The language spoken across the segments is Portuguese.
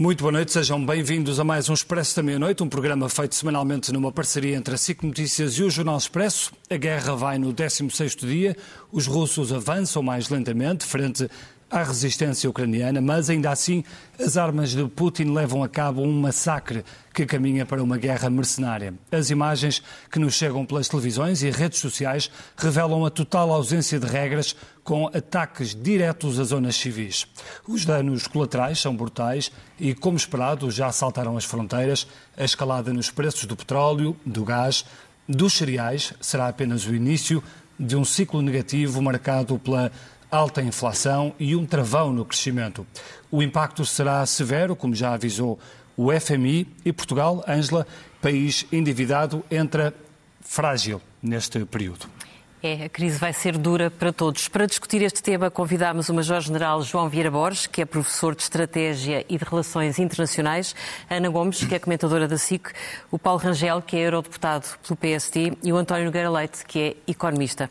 Muito boa noite, sejam bem-vindos a mais um Expresso da Meia-Noite, um programa feito semanalmente numa parceria entre a SIC Notícias e o Jornal Expresso. A guerra vai no 16º dia, os russos avançam mais lentamente frente à resistência ucraniana, mas ainda assim as armas de Putin levam a cabo um massacre que caminha para uma guerra mercenária. As imagens que nos chegam pelas televisões e redes sociais revelam a total ausência de regras com ataques diretos a zonas civis. Os danos colaterais são brutais e, como esperado, já saltaram as fronteiras. A escalada nos preços do petróleo, do gás, dos cereais será apenas o início de um ciclo negativo marcado pela alta inflação e um travão no crescimento. O impacto será severo, como já avisou o FMI, e Portugal, Ângela, país endividado, entra frágil neste período. É, a crise vai ser dura para todos. Para discutir este tema, convidámos o Major-General João Vieira Borges, que é professor de Estratégia e de Relações Internacionais, Ana Gomes, que é comentadora da SIC, o Paulo Rangel, que é eurodeputado pelo PSD, e o António Nogueira Leite, que é economista.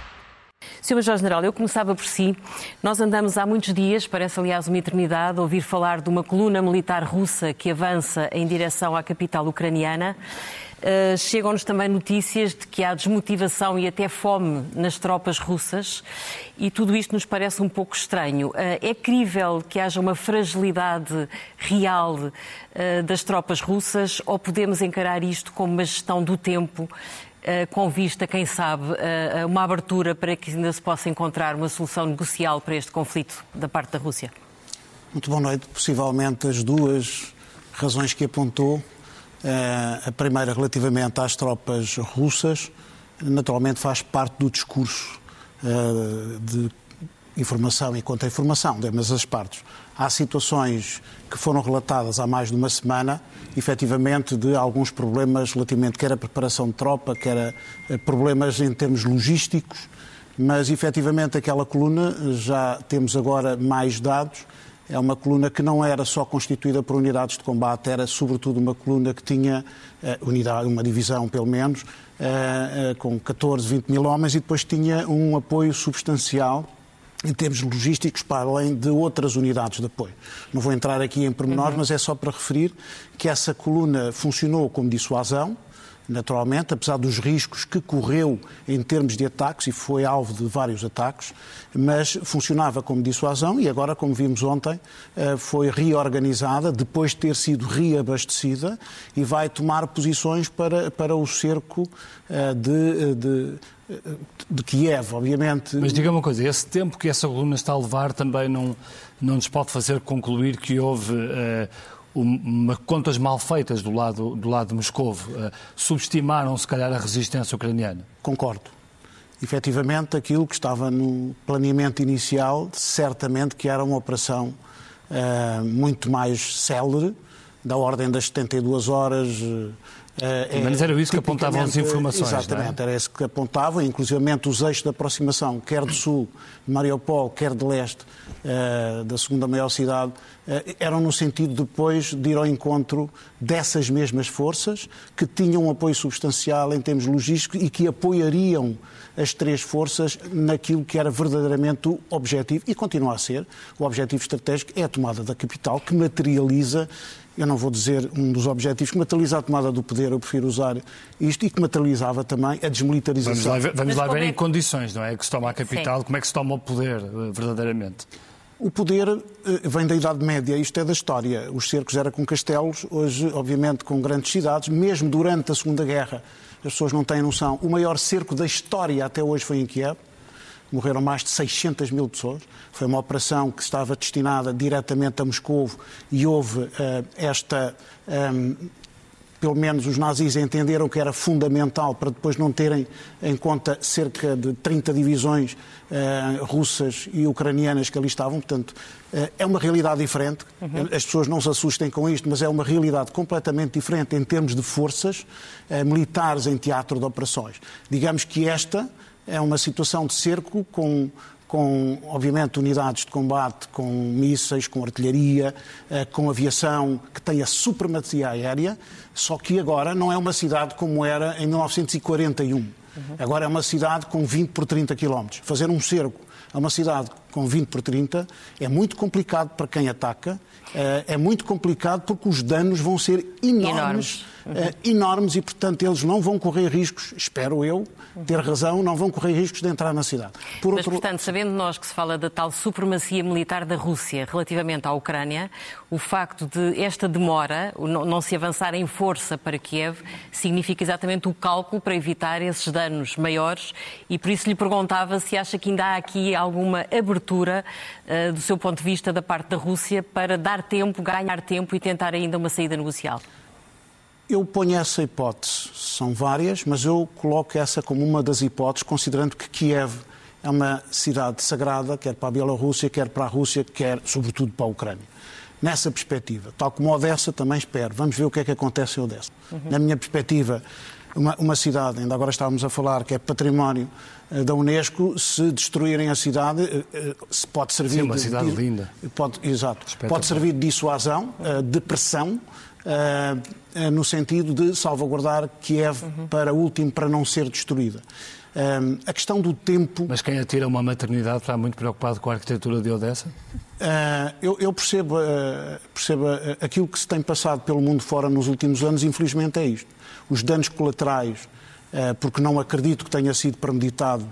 Sr. Major-General, eu começava por si. Nós andamos há muitos dias, parece aliás uma eternidade, a ouvir falar de uma coluna militar russa que avança em direção à capital ucraniana. Uh, Chegam-nos também notícias de que há desmotivação e até fome nas tropas russas e tudo isto nos parece um pouco estranho. Uh, é crível que haja uma fragilidade real uh, das tropas russas ou podemos encarar isto como uma gestão do tempo com vista, quem sabe, a uma abertura para que ainda se possa encontrar uma solução negocial para este conflito da parte da Rússia? Muito boa noite. Possivelmente as duas razões que apontou. Eh, a primeira, relativamente às tropas russas, naturalmente faz parte do discurso eh, de informação e contra-informação de ambas as partes. Há situações que foram relatadas há mais de uma semana, efetivamente, de alguns problemas relativamente quer a preparação de tropa, quer a eh, problemas em termos logísticos, mas efetivamente aquela coluna, já temos agora mais dados, é uma coluna que não era só constituída por unidades de combate, era sobretudo uma coluna que tinha uh, unidade, uma divisão pelo menos, uh, uh, com 14, 20 mil homens e depois tinha um apoio substancial em termos logísticos, para além de outras unidades de apoio. Não vou entrar aqui em pormenores, uhum. mas é só para referir que essa coluna funcionou como dissuasão, naturalmente, apesar dos riscos que correu em termos de ataques, e foi alvo de vários ataques, mas funcionava como dissuasão e agora, como vimos ontem, eh, foi reorganizada depois de ter sido reabastecida e vai tomar posições para, para o cerco eh, de, de de Kiev, obviamente. Mas diga uma coisa, esse tempo que essa coluna está a levar também não, não nos pode fazer concluir que houve uma, contas mal feitas do lado, do lado de Moscou. Uh, subestimaram, se calhar, a resistência ucraniana? Concordo. Efetivamente, aquilo que estava no planeamento inicial, certamente que era uma operação uh, muito mais célere, da ordem das 72 horas. Uh, é, Mas era isso que apontavam as informações. É? Exatamente, é? era isso que apontavam, inclusive os eixos de aproximação, quer do sul, de Mariupol, quer de leste, uh, da segunda maior cidade, uh, eram no sentido depois de ir ao encontro dessas mesmas forças, que tinham um apoio substancial em termos logísticos e que apoiariam as três forças naquilo que era verdadeiramente o objetivo, e continua a ser, o objetivo estratégico é a tomada da capital, que materializa eu não vou dizer um dos objetivos, que materializa a tomada do poder, eu prefiro usar isto, e que materializava também a desmilitarização. Vamos lá ver, vamos lá ver em é condições, não é? Que se toma a capital, Sim. como é que se toma o poder, eh, verdadeiramente? O poder eh, vem da Idade Média, isto é da história. Os cercos eram com castelos, hoje, obviamente, com grandes cidades. Mesmo durante a Segunda Guerra, as pessoas não têm noção. O maior cerco da história até hoje foi em Kiev morreram mais de 600 mil pessoas. Foi uma operação que estava destinada diretamente a Moscou e houve uh, esta um, pelo menos os nazis entenderam que era fundamental para depois não terem em conta cerca de 30 divisões uh, russas e ucranianas que ali estavam. Portanto, uh, é uma realidade diferente. Uhum. As pessoas não se assustem com isto, mas é uma realidade completamente diferente em termos de forças uh, militares em teatro de operações. Digamos que esta é uma situação de cerco com com, obviamente, unidades de combate, com mísseis, com artilharia, eh, com aviação, que tem a supremacia aérea, só que agora não é uma cidade como era em 1941. Uhum. Agora é uma cidade com 20 por 30 quilómetros. Fazer um cerco a uma cidade com 20 por 30 é muito complicado para quem ataca, eh, é muito complicado porque os danos vão ser enormes. enormes uh, enormes e, portanto, eles não vão correr riscos, espero eu, ter razão, não vão correr riscos de entrar na cidade. Por Mas, outro... portanto, sabendo nós que se fala da tal supremacia militar da Rússia relativamente à Ucrânia, o facto de esta demora, não se avançar em força para Kiev, significa exatamente o cálculo para evitar esses danos maiores e por isso lhe perguntava se acha que ainda há aqui alguma abertura uh, do seu ponto de vista da parte da Rússia para dar tempo, ganhar tempo e tentar ainda uma saída negocial. Eu ponho essa hipótese, são várias, mas eu coloco essa como uma das hipóteses, considerando que Kiev é uma cidade sagrada, quer para a Bielorrússia, quer para a Rússia, quer sobretudo para a Ucrânia. Nessa perspectiva, tal como Odessa, também espero. Vamos ver o que é que acontece em Odessa. Uhum. Na minha perspectiva, uma, uma, cidade, ainda agora estávamos a falar, que é património uh, da Unesco, se destruírem a cidade, uh, uh, se pode servir. Sim, uma de, cidade de, linda. Pode, exato. Pode servir de dissuasão, de pressão uh, no sentido de salvaguardar Kiev uhum. para último, para não ser destruída. Uh, a questão do tempo. Mas quem atira uma maternidade está muito preocupado com a arquitetura de Odessa? Uh, eu, eu, percebo, uh, percebo aquilo que se tem passado pelo mundo fora nos últimos anos, infelizmente é isto. Os danos colaterais, porque não acredito que tenha sido premeditado,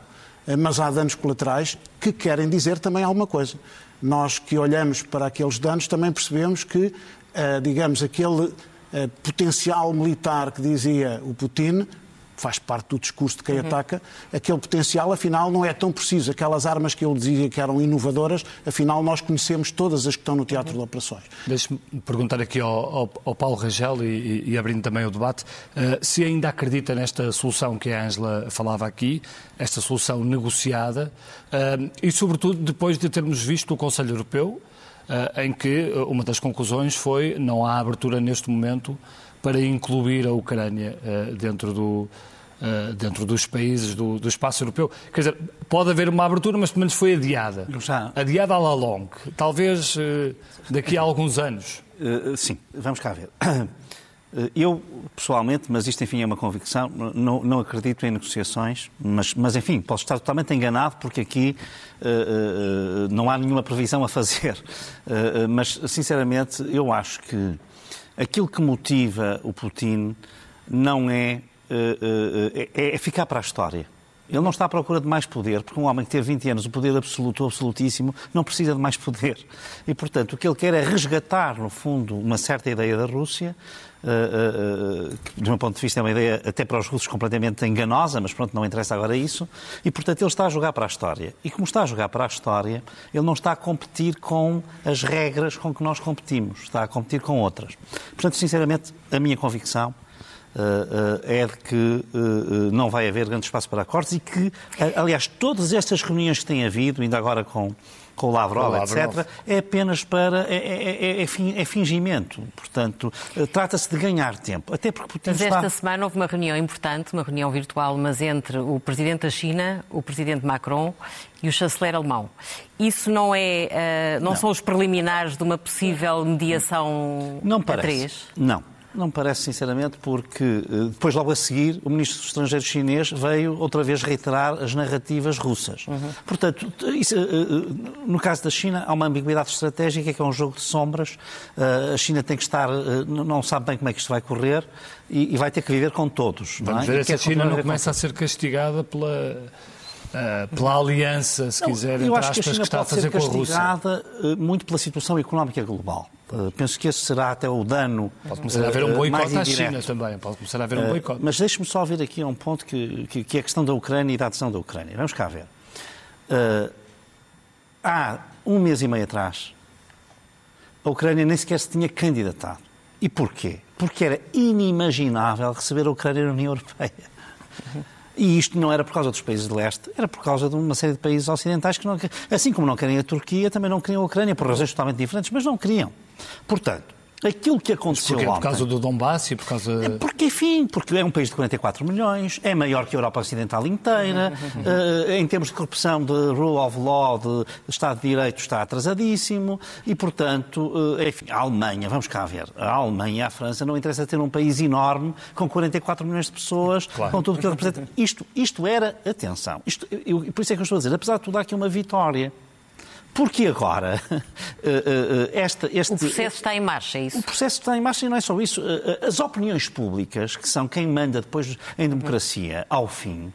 mas há danos colaterais que querem dizer também alguma coisa. Nós que olhamos para aqueles danos também percebemos que digamos, aquele uh, potencial militar que dizia o Putin, faz parte do discurso de quem uhum. ataca, aquele potencial, afinal, não é tão preciso. Aquelas armas que ele dizia que eram inovadoras, afinal, nós conhecemos todas as que estão no teatro uhum. de operações. Deixe-me perguntar aqui ao, ao, ao Paulo Rangel e, e, abrindo também o debate, uh, se ainda acredita nesta solução que a Ângela falava aqui, esta solução negociada, uh, e sobretudo depois de termos visto o Conselho Europeu eh, em que eh, uma das conclusões foi não há abertura neste momento para incluir a Ucrânia eh, dentro do, dentro dos países do, do, espaço europeu. Quer dizer, pode haver uma abertura, mas pelo menos foi adiada. Já... Adiada à la longue. Talvez daqui a alguns anos. Sim, vamos cá ver. Eh, eu, pessoalmente, mas isto enfim é uma convicção, não, não acredito em negociações, mas, mas, enfim, posso estar totalmente enganado porque aqui uh, uh, não há nenhuma previsão a fazer. Uh, mas, sinceramente, eu acho que aquilo que motiva o Putin não é, é, é ficar para a história. Ele não está à procura de mais poder, porque um homem que teve 20 anos o poder absoluto, absolutíssimo, não precisa de mais poder. E, portanto, o que ele quer é resgatar, no fundo, uma certa ideia da Rússia, uh, uh, que, do meu ponto de vista, é uma ideia até para os russos completamente enganosa, mas pronto, não interessa agora isso. E, portanto, ele está a jogar para a história. E como está a jogar para a história, ele não está a competir com as regras com que nós competimos, está a competir com outras. Portanto, sinceramente, a minha convicção Uh, uh, é de que uh, não vai haver grande espaço para acordos e que, aliás, todas estas reuniões que têm havido, ainda agora com com o Lavrov, Lavrov. etc., é apenas para. É, é, é, é fingimento. Portanto, eh, trata-se de ganhar tempo. Até porque Putin mas está... esta semana houve uma reunião importante, uma reunião virtual, mas entre o presidente da China, o presidente Macron e o chanceler alemão. Isso não é. Uh, não, não, são os preliminares de uma possível mediação não parece. a três? Não. Não me parece, sinceramente, porque eh, depois, logo a seguir, o ministro dos Estrangeiros chinês veio outra vez reiterar as narrativas russas. Uhum. Portanto, isso, eh, eh, no caso da China, há uma ambiguidade estratégica que é um jogo de sombras. A China tem que estar, não sabe bem como é que isto vai correr e vai ter que viver com todos. Vamos não é? ver se a China não começa a ser castigada pela Uh, pela aliança, se não, quiser, eu acho que, a China que está pode a fazer ser castigada muito pela situação económica global. Uh, penso que esse será até o dano. Pode começar a haver um boicote à China também. Pode começar a haver um boicote. Mas deixe-me só vir aqui a um ponto que, que, que, é a questão da Ucrânia e da adesão da Ucrânia. Vamos cá ver. há um mês e meio atrás, a Ucrânia nem sequer se tinha candidatado. E porquê? porque era inimaginável receber a Ucrânia na União Europeia. E isto não era por causa dos países de leste, era por causa de uma série de países ocidentais que, não, assim como não querem a Turquia, também não queriam a Ucrânia, por razões totalmente diferentes, mas não queriam. Portanto, aquilo que aconteceu ontem... Por causa do Donbass e por causa... Porque, enfim, porque é um país de 44 milhões, é maior que a Europa Ocidental inteira, uh, em termos de corrupção, de rule of law, de Estado de Direito, está atrasadíssimo, e, portanto, uh, enfim, a Alemanha, vamos cá ver, a Alemanha e a França não interessa ter um país enorme, com 44 milhões de pessoas, claro. com tudo o que ele representa. Isto, isto era, atenção, isto, eu, por isso é que eu estou a dizer, apesar de tudo, há aqui uma vitória. Porque agora esta, este, o processo está em marcha, é isso? O processo está em marcha e não é só isso. As opiniões públicas, que são quem manda depois em democracia ao fim,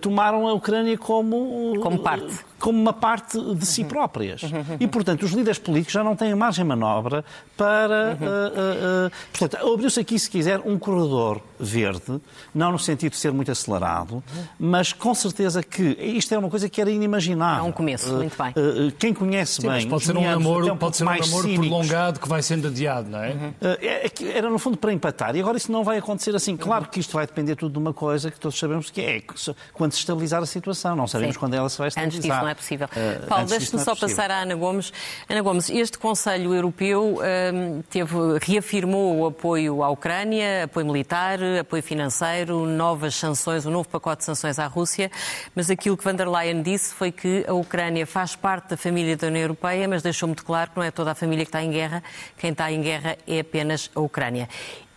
tomaram a Ucrânia como como parte como uma parte de si próprias. E, portanto, os líderes políticos já não têm margem de manobra para. Uh, uh, uh, portanto, abriu-se aqui, se quiser, um corredor verde, não no sentido de ser muito acelerado, mas com certeza que isto é uma coisa que era inimaginável. É um começo, muito bem. Quem conhece Sim, bem. Pode ser um namoro, um pode ser um namoro cínicos, prolongado que vai sendo adiado, não é? é? Era, no fundo, para empatar. E agora isso não vai acontecer assim. Claro que isto vai depender tudo de uma coisa que todos sabemos que é quando se estabilizar a situação. Não sabemos Sim. quando ela se vai estabilizar não é possível. Uh, Paulo, deixe-me é só possível. passar à Ana Gomes. Ana Gomes, este Conselho Europeu um, teve, reafirmou o apoio à Ucrânia, apoio militar, apoio financeiro, novas sanções, um novo pacote de sanções à Rússia, mas aquilo que van der Leyen disse foi que a Ucrânia faz parte da família da União Europeia, mas deixou muito claro que não é toda a família que está em guerra, quem está em guerra é apenas a Ucrânia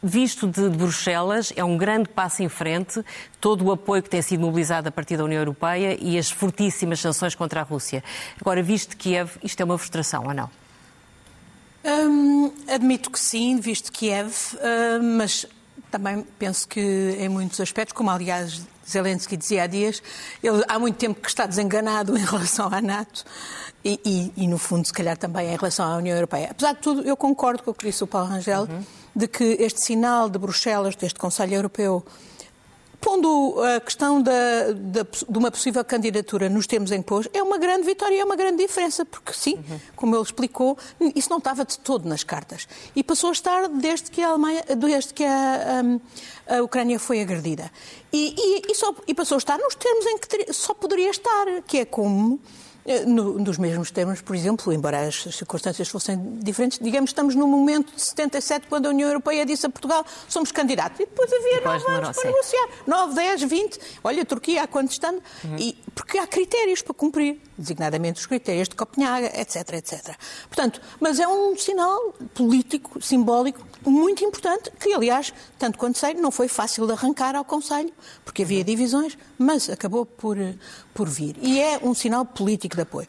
visto de Bruxelas, é um grande passo em frente, todo o apoio que tem sido mobilizado a partir da União Europeia e as fortíssimas sanções contra a Rússia. Agora, visto de Kiev, isto é uma frustração ou não? Hum, admito que sim, visto Kiev, hum, mas também penso que em muitos aspectos, como aliás Zelensky dizia há dias, ele há muito tempo que está desenganado em relação à NATO e, e, e no fundo, se calhar também em relação à União Europeia. Apesar de tudo, eu concordo com o que disse o Paulo Rangel. Uhum de que este sinal de Bruxelas, deste Conselho Europeu, pondo a questão da, da, de uma possível candidatura nos termos em que pôs, é uma grande vitória e é uma grande diferença, porque sim, uhum. como ele explicou, isso não estava de todo nas cartas. E passou a estar desde que a, Alemanha, desde que a, a, a Ucrânia foi agredida. E, e, e, só, e passou a estar nos termos em que só poderia estar, que é como no, nos mesmos termos, por exemplo, embora as circunstâncias fossem diferentes, digamos, estamos no momento de 77, quando a União Europeia disse a Portugal somos candidatos. E depois havia depois nove anos para negociar. 9, 10, 20. Olha, a Turquia há quanto estando. Uhum. E, porque há critérios para cumprir, designadamente os critérios de Copenhaga, etc, etc. Portanto, mas é um sinal político, simbólico, muito importante, que, aliás, tanto quanto sei, não foi fácil de arrancar ao Conselho, porque havia divisões, mas acabou por, por vir. E é um sinal político de apoio.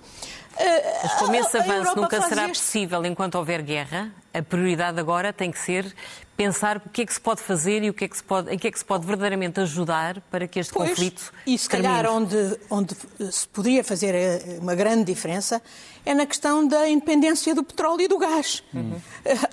Mas como esse avanço nunca será este... possível enquanto houver guerra, a prioridade agora tem que ser pensar o que é que se pode fazer e o que é que se pode, em que é que se pode verdadeiramente ajudar para que este pois, conflito E se calhar onde, onde se poderia fazer eh, uma grande diferença é na questão da independência do petróleo e do gás. Uhum.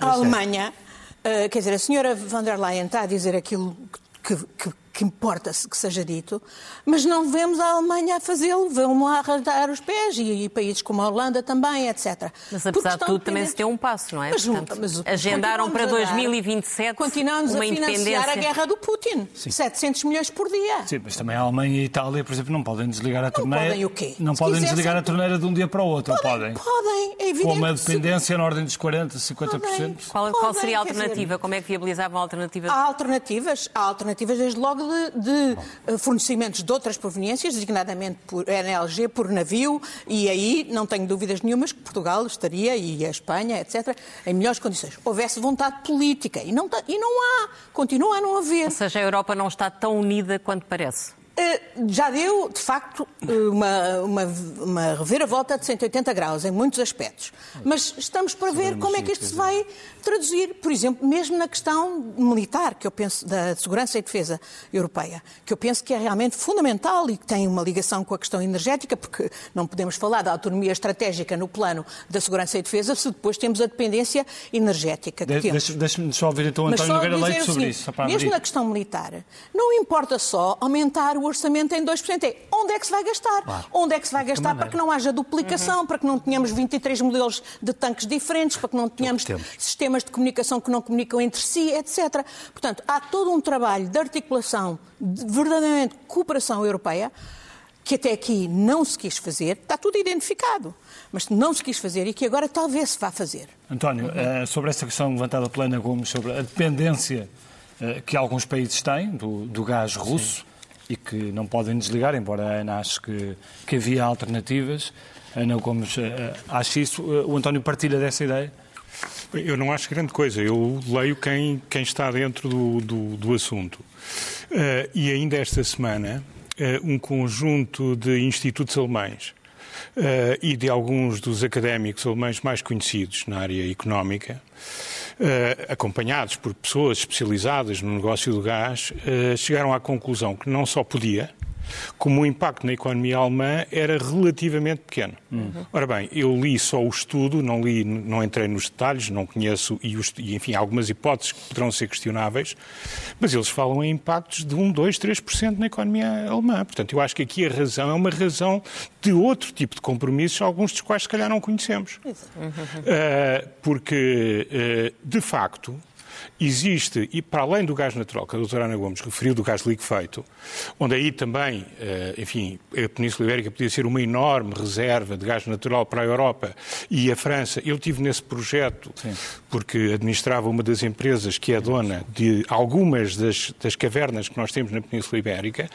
A Alemanha, uh, quer dizer, a senhora van der Leyen está a dizer aquilo que, que, que importa que seja dito, mas não vemos a Alemanha a fazê-lo, vão lá arrastar os pés e, e, países como a Holanda também, etc. Mas apesar de tudo também se deu um passo, não é? Mas, Portanto, mas, agendaram para 2027 continuamos uma a financiar a guerra do Putin, Sim. 700 milhões por dia. Sim, mas também a Alemanha e a Itália, por exemplo, não podem desligar a torneira. Não podem o quê? Não se podem desligar a torneira de um dia para o outro, podem? Podem, podem é evidente. Com uma dependência na ordem dos 40, 50%. Podem. Qual, qual seria a alternativa? Dizer, Como é que viabilizavam a alternativa? Há alternativas, há alternativas desde logo de, de eh, fornecimentos de outras proveniências, designadamente por NLG, por navio, e aí não tenho dúvidas nenhumas que Portugal estaria, e a Espanha, etc., em melhores condições. Houvesse vontade política, e não, e não há, continua a não haver. Ou seja, a Europa não está tão unida quanto parece. Eh, já deu, de facto, uma, uma, uma reviravolta de 180 graus em muitos aspectos. Mas estamos para ver como é que isto se vai traduzir, por exemplo, mesmo na questão militar, que eu penso, da segurança e defesa europeia, que eu penso que é realmente fundamental e que tem uma ligação com a questão energética, porque não podemos falar da autonomia estratégica no plano da segurança e defesa se depois temos a dependência energética que de, temos. Deixa-me só ouvir então António Nogueira Leite sobre seguinte, isso. mesmo na questão militar, não importa só aumentar o orçamento em 2%. É onde é que se vai gastar? Claro. Onde é que se vai gastar para que não haja duplicação, para que não tenhamos 23 modelos de tanques diferentes, para que não tenhamos sistemas de comunicação que não comunicam entre si, etc. Portanto, há todo um trabalho de articulação, de verdadeiramente cooperação europeia, que até aqui não se quis fazer, está tudo identificado, mas não se quis fazer e que agora talvez se vá fazer. António, eh, sobre essa questão levantada pela Ana Gomes, sobre a dependência eh, que alguns países têm do, do gás russo e que não podem desligar, embora a Ana ache que, que havia alternativas, Ana Gomes eh, acha isso. Eh, O António partilha dessa ideia? Eu não acho grande coisa. Eu leio quem, quem está dentro do, do, do assunto. Eh, e ainda esta semana, eh, um conjunto de institutos alemães eh, e de alguns dos académicos alemães mais conhecidos na área económica, eh, acompanhados por pessoas especializadas no negócio do gás, eh, chegaram à conclusão que não só podia, como o impacto na economia alemã era relativamente pequeno. Ora bem, eu li só o estudo, não li, não entrei nos detalhes, não conheço e, os- e, enfim, algumas hipóteses que poderão ser questionáveis, mas eles falam em impactos de 1, 2, 3% na economia alemã. Portanto, eu acho que aqui a razão é uma razão de outro tipo de compromissos, alguns dos quais se calhar não conhecemos. Uh, porque, uh, de facto, existe, e para além do gás natural, que a doutora Ana Gomes referiu, do gás liquefeito, onde aí também, uh, enfim, a Península Ibérica podia ser uma enorme reserva de gás natural para a Europa e a França. Eu tive nesse projeto porque administrava uma das empresas que é dona de algumas das, das cavernas que nós temos na Península Ibérica.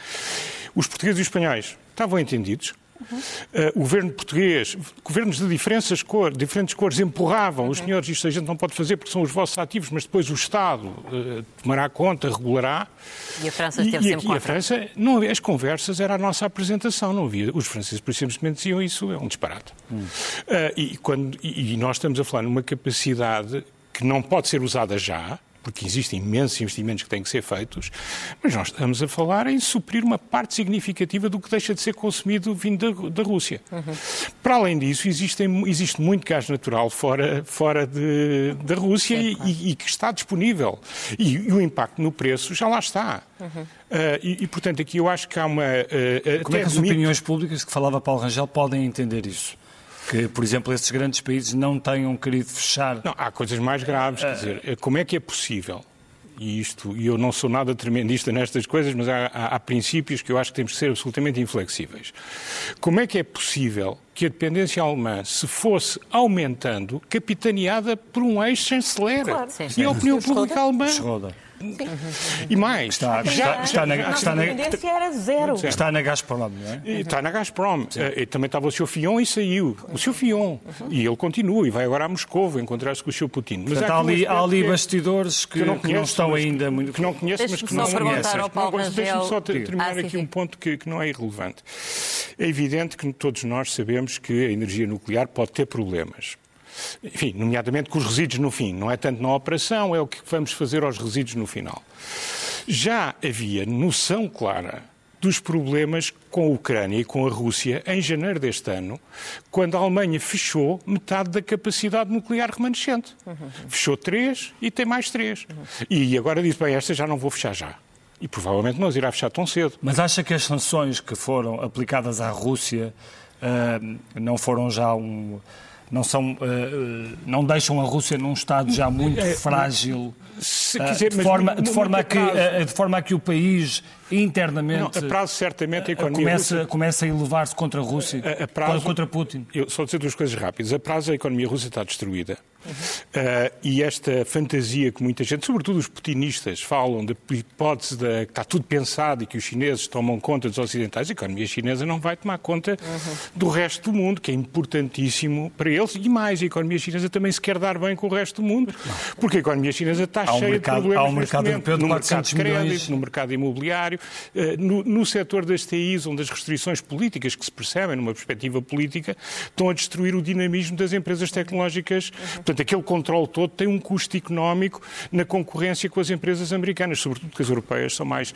Os portugueses e os espanhóis estavam entendidos, Uh, o governo português, governos de diferentes, cor, diferentes cores, empurravam os senhores, isto a gente não pode fazer porque são os vossos ativos, mas depois o Estado uh, tomará conta, regulará. E a França E, esteve e sempre aqui a. França, não as conversas era a nossa apresentação, não havia. Os franceses, por simplesmente, diziam isso é um disparate. Uh, e, quando, e, e nós estamos a falar numa capacidade que não pode ser usada já, porque existem imensos investimentos que têm que ser feitos, mas nós estamos a falar em suprir uma parte significativa do que deixa de ser consumido vindo da, da Rússia. Para além disso, existem, existe muito gás natural fora, fora de, da Rússia e, e- e que está disponível. E, e o impacto no preço já lá está. Ah, e, e, portanto, aqui eu acho que há uma. ah, Como é que as admito- opiniões públicas que falava Paulo Rangel podem entender isso? Que, por exemplo, esses grandes países não tenham querido fechar. Não, há coisas mais graves, quer dizer, como é que é possível? E isto, e eu não sou nada tremendista nestas coisas, mas há, há- há princípios que eu acho que temos que ser absolutamente inflexíveis. Como é que é possível que a dependência alemã se fosse aumentando, capitaneada por um ex-chanceler? Claro. Sim. E a opinião pública alemã? Schroeder. E mais, Está, já- está, está na, A está, na, era zero. está na Gazprom, não é? E Está na Gazprom. Eh, e também estava o Sr. Fion e saiu. O Sr. Fion. E ele continua e vai agora a Moscou encontrar-se com o Sr. Putin. Mas Portanto, há ali, há ali que bastidores que, que não que não conheço, estão mas ainda muito. que não conheço, mas que Deixe-me não Deixa-me Rangel- só ter- terminar Ah, sim, aqui sim. um ponto que, que não é irrelevante. É evidente que todos nós sabemos que a energia nuclear pode ter problemas. Enfim, nomeadamente com os resíduos no fim. Não é tanto na operação, é o que vamos fazer aos resíduos no final. Já havia noção clara dos problemas com a Ucrânia e com a Rússia em janeiro deste ano, quando a Alemanha fechou metade da capacidade nuclear remanescente. Fechou três e tem mais três. E agora diz, bem, esta já não vou fechar já. E provavelmente não as irá fechar tão cedo. Mas acha que as sanções que foram aplicadas à Rússia não foram já um. Não, são, ah, ah, não deixam a Rússia num estado já muito frágil, Se ah, quiser, de, forma, de, forma a que, ah, de forma a que o país internamente Não, a prazo, certamente, a ah, economia começa, russa- começa a elevar-se contra a Rússia, A- a prazo- contra Putin. Eu só dizer duas coisas rápidas. A prazo, a economia russa está destruída. Uh, e esta fantasia que muita gente, sobretudo os putinistas, falam da hipótese de que está tudo pensado e que os chineses tomam conta dos ocidentais, a economia chinesa não vai tomar conta do resto do mundo, que é importantíssimo para eles. E mais, a economia chinesa também se quer dar bem com o resto do mundo, porque a economia chinesa está Há um cheia mercado- de problemas há um mercado europeu de no 400 mercado de crédito, milhões. no mercado imobiliário, eh, no, no setor das TIs, onde as restrições políticas que se percebem numa perspectiva política estão a destruir o dinamismo das empresas tecnológicas. Portanto, aquele controle todo tem um custo económico na concorrência com as empresas americanas, sobretudo porque as europeias são mais.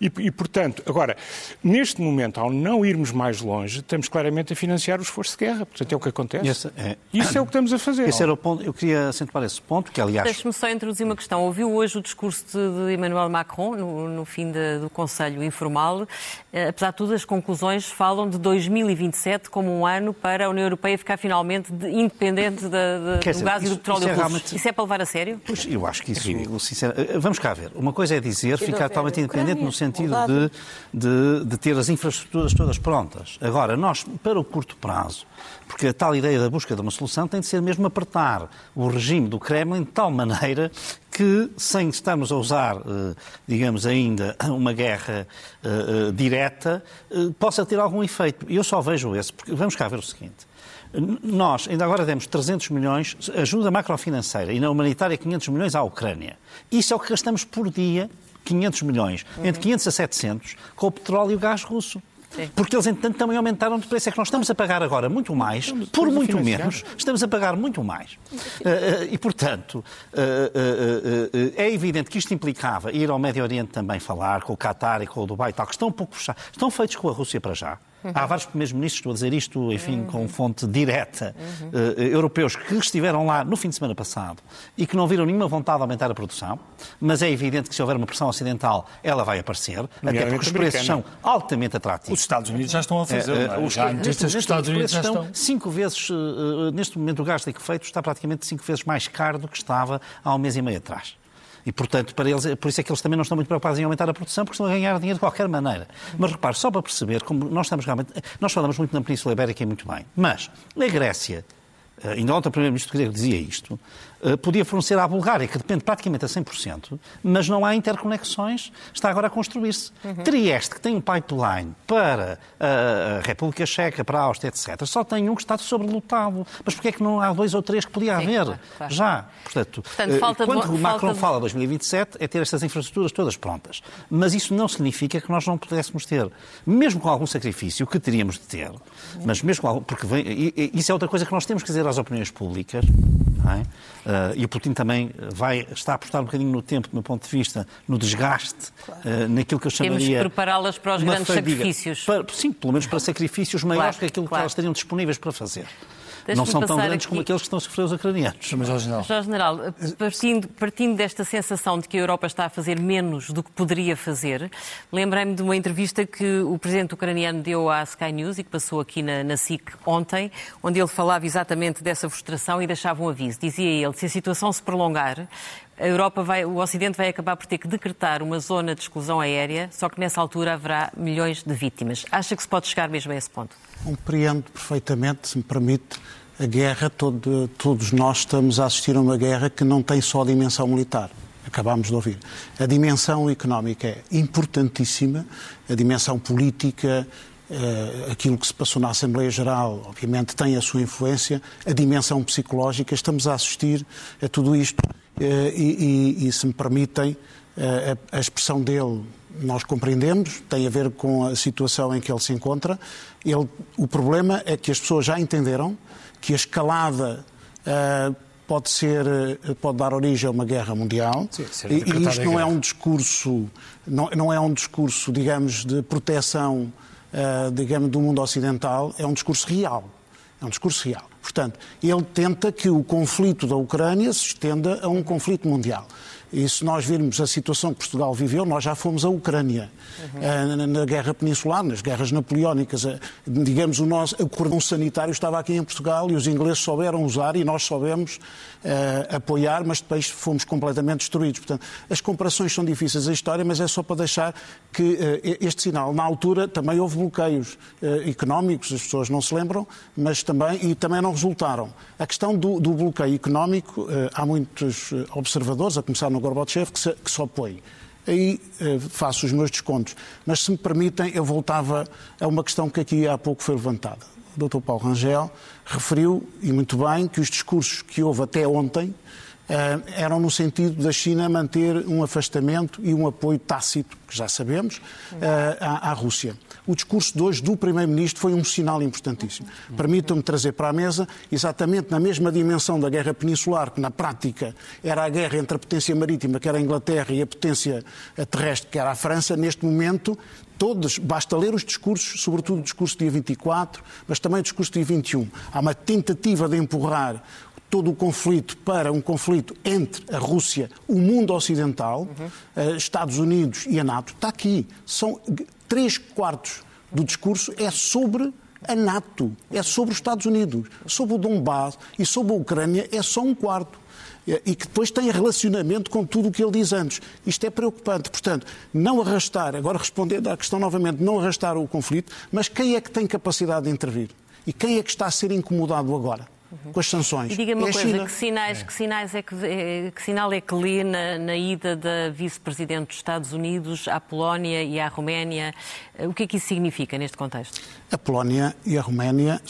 E, e, portanto, agora, neste momento, ao não irmos mais longe, estamos claramente a financiar o esforço de guerra. Portanto, é o que acontece. Esse é- Isso é o que estamos a fazer. Esse era o ponto. Eu queria acentuar esse ponto, que aliás. Deixe-me só introduzir uma questão. Ouviu hoje o discurso de, de Emmanuel Macron no, no fim de- do, Conselho Informal. Eh, apesar de tudo, as conclusões falam de 2027 como um ano para a União Europeia ficar finalmente de, independente da, de, do dizer, gás e do isso- petróleo isso é russo. realmente- Isso é para levar a sério? Pois, eu acho que isso, sinceramente, vamos cá ver. Uma coisa é dizer, de ficar totalmente independente Ucrânia, no sentido de, de, de ter as infraestruturas todas prontas. Agora, nós, para o curto prazo, porque a tal ideia da busca de uma solução tem de ser mesmo apertar o regime do Kremlin de tal maneira que, sem estarmos a usar, eh, digamos ainda, uma guerra eh, eh, direta, possa ter algum efeito. E eu só vejo esse, porque vamos cá ver o seguinte. Nós, ainda agora demos 300 milhões, ajuda macrofinanceira, e na humanitária 500 milhões à Ucrânia. Isso é o que gastamos por dia, 500 milhões, entre 500 a 700, com o petróleo e o gás russo. Porque eles, entretanto, também aumentaram de preço. É que nós estamos a pagar agora muito mais, por muito menos, estamos a pagar muito mais. Eh, eh, E, portanto, eh, é evidente que isto implicava ir ao Médio Oriente também falar, com o Qatar e com o Dubai e tal, que estão um pouco fechados. Estão feitos com a Rússia para já. Há vários primeiros ministros, estou a dizer isto, enfim, com fonte direta, eh, europeus que estiveram lá no fim de semana passado e que não viram nenhuma vontade de aumentar a produção, mas é evidente que se houver uma pressão ocidental, ela vai aparecer, até porque os preços são altamente atrativos. Os Estados Unidos já estão a fazer. É? eh, os- Já neste momento, Estados os Unidos já estão. cinco vezes, neste momento o gás liquefeito está praticamente cinco vezes mais caro do que estava há um mês e meio atrás. E, portanto, para eles, por isso é que eles também não estão muito preocupados em aumentar a produção, porque estão a ganhar dinheiro de qualquer maneira. Mas repare, só para perceber, como nós estamos realmente. Nós falamos muito na Península Ibérica e muito bem, mas a Grécia, eh, ainda ontem o Primeiro-Ministro grego dizia isto, podia fornecer à Bulgária, que depende praticamente a 100%, mas não há interconexões, está agora a construir-se. Trieste, que tem um pipeline para a, a República Checa, para a Áustria, etc., só tem um que está sobrelotado. Mas porquê é que não há dois ou três que podia Sim, haver? claro, claro. Já. Portanto, Portanto, eh, falta quando o Macron falta fala 2027 é ter estas infraestruturas todas prontas. Mas isso não significa que nós não pudéssemos ter, mesmo com algum sacrifício, que teríamos de ter, mas mesmo com algum, porque vem, isso é outra coisa que nós temos que dizer às opiniões públicas, é? Eh, e o Putin também vai, está a apostar um bocadinho no tempo, do meu ponto de vista, no desgaste, eh, naquilo que eu Temos chamaria... que prepará-las para os grandes fadiga. sacrifícios. Para- sim, pelo menos para sacrifícios maiores Claro, que aquilo que claro. elas estariam disponíveis para fazer. Não são tão grandes aqui- como aqueles que estão a sofrer os ucranianos. Mas, ao general, Jorge General, partindo, partindo desta sensação de que a Europa está a fazer menos do que poderia fazer, lembrei-me de uma entrevista que o presidente ucraniano deu à Sky News e que passou aqui na, na SIC ontem, onde ele falava exatamente dessa frustração e deixava um aviso. Dizia ele, se a situação se prolongar, a Europa vai, o Ocidente vai acabar por ter que decretar uma zona de exclusão aérea, só que nessa altura haverá milhões de vítimas. Acha que se pode chegar mesmo a esse ponto? Compreendo perfeitamente, se me permite, a guerra, todo- todos nós estamos a assistir a uma guerra que não tem só a dimensão militar. Acabámos de ouvir. A dimensão económica é importantíssima, a dimensão política, eh, aquilo que se passou na Assembleia Geral, obviamente, tem a sua influência, a dimensão psicológica, estamos a assistir a tudo isto. Eh, e, e- e, se me permitem, eh, a, a expressão dele nós compreendemos, tem a ver com a situação em que ele se encontra. Ele, o problema é que as pessoas já entenderam que a escalada ah, pode ser, pode dar origem a uma guerra mundial. Sim, e, e isto não é um discurso, não, não é um discurso, digamos, de proteção, ah, digamos, do mundo ocidental, é um discurso real. É um discurso real. Portanto, ele tenta que o conflito da Ucrânia se estenda a um conflito mundial. E se nós virmos a situação que Portugal viveu, nós já fomos à Ucrânia. Ah, na, na Guerra Peninsular, nas guerras napoleónicas, ah, digamos, o, nosso, o cordão sanitário estava aqui em Portugal e os ingleses souberam usar e nós soubemos ah, apoiar, mas depois fomos completamente destruídos. Portanto, as comparações são difíceis a história, mas é só para deixar que ah, este sinal, na altura, também houve bloqueios ah, económicos, as pessoas não se lembram, mas também, e também não resultaram. A questão do, do bloqueio económico, há muitos observadores, a começar no Gorbachev, que se, que se opõem. Aí eh, faço os meus descontos. Mas se me permitem, eu voltava a uma questão que aqui há pouco foi levantada. O Dr. Paulo Rangel referiu, e muito bem, que os discursos que houve até ontem eram no sentido da China manter um afastamento e um apoio tácito, que já sabemos, eh, à, Rússia. O discurso de hoje do Primeiro-Ministro foi um sinal importantíssimo. Permitam-me trazer para a mesa, exatamente na mesma dimensão da guerra peninsular, que na prática era a guerra entre a potência marítima, que era a Inglaterra, e a potência eh, terrestre, que era a França, neste momento, todos, basta ler os discursos, sobretudo o discurso dia 24, mas também o discurso dia 21. Há uma tentativa de empurrar todo o conflito para um conflito entre a Rússia, o mundo ocidental, uhum. Estados Unidos e a NATO, está aqui. São três quartos do discurso é sobre a NATO, é sobre os Estados Unidos, sobre o Donbass e sobre a Ucrânia é só um quarto. E que depois tem relacionamento com tudo o que ele diz antes. Isto é preocupante. Portanto, não arrastar, agora respondendo à questão novamente, não arrastar o conflito, mas quem é que tem capacidade de intervir? E quem é que está a ser incomodado agora? Com as sanções. E diga-me uma é coisa, que sinais, é. que, sinais é que, eh, que sinal é que lê na, na ida da vice-presidente dos Estados Unidos à Polónia e à Roménia? Eh, o que é que isso significa neste contexto? A Polónia e a Roménia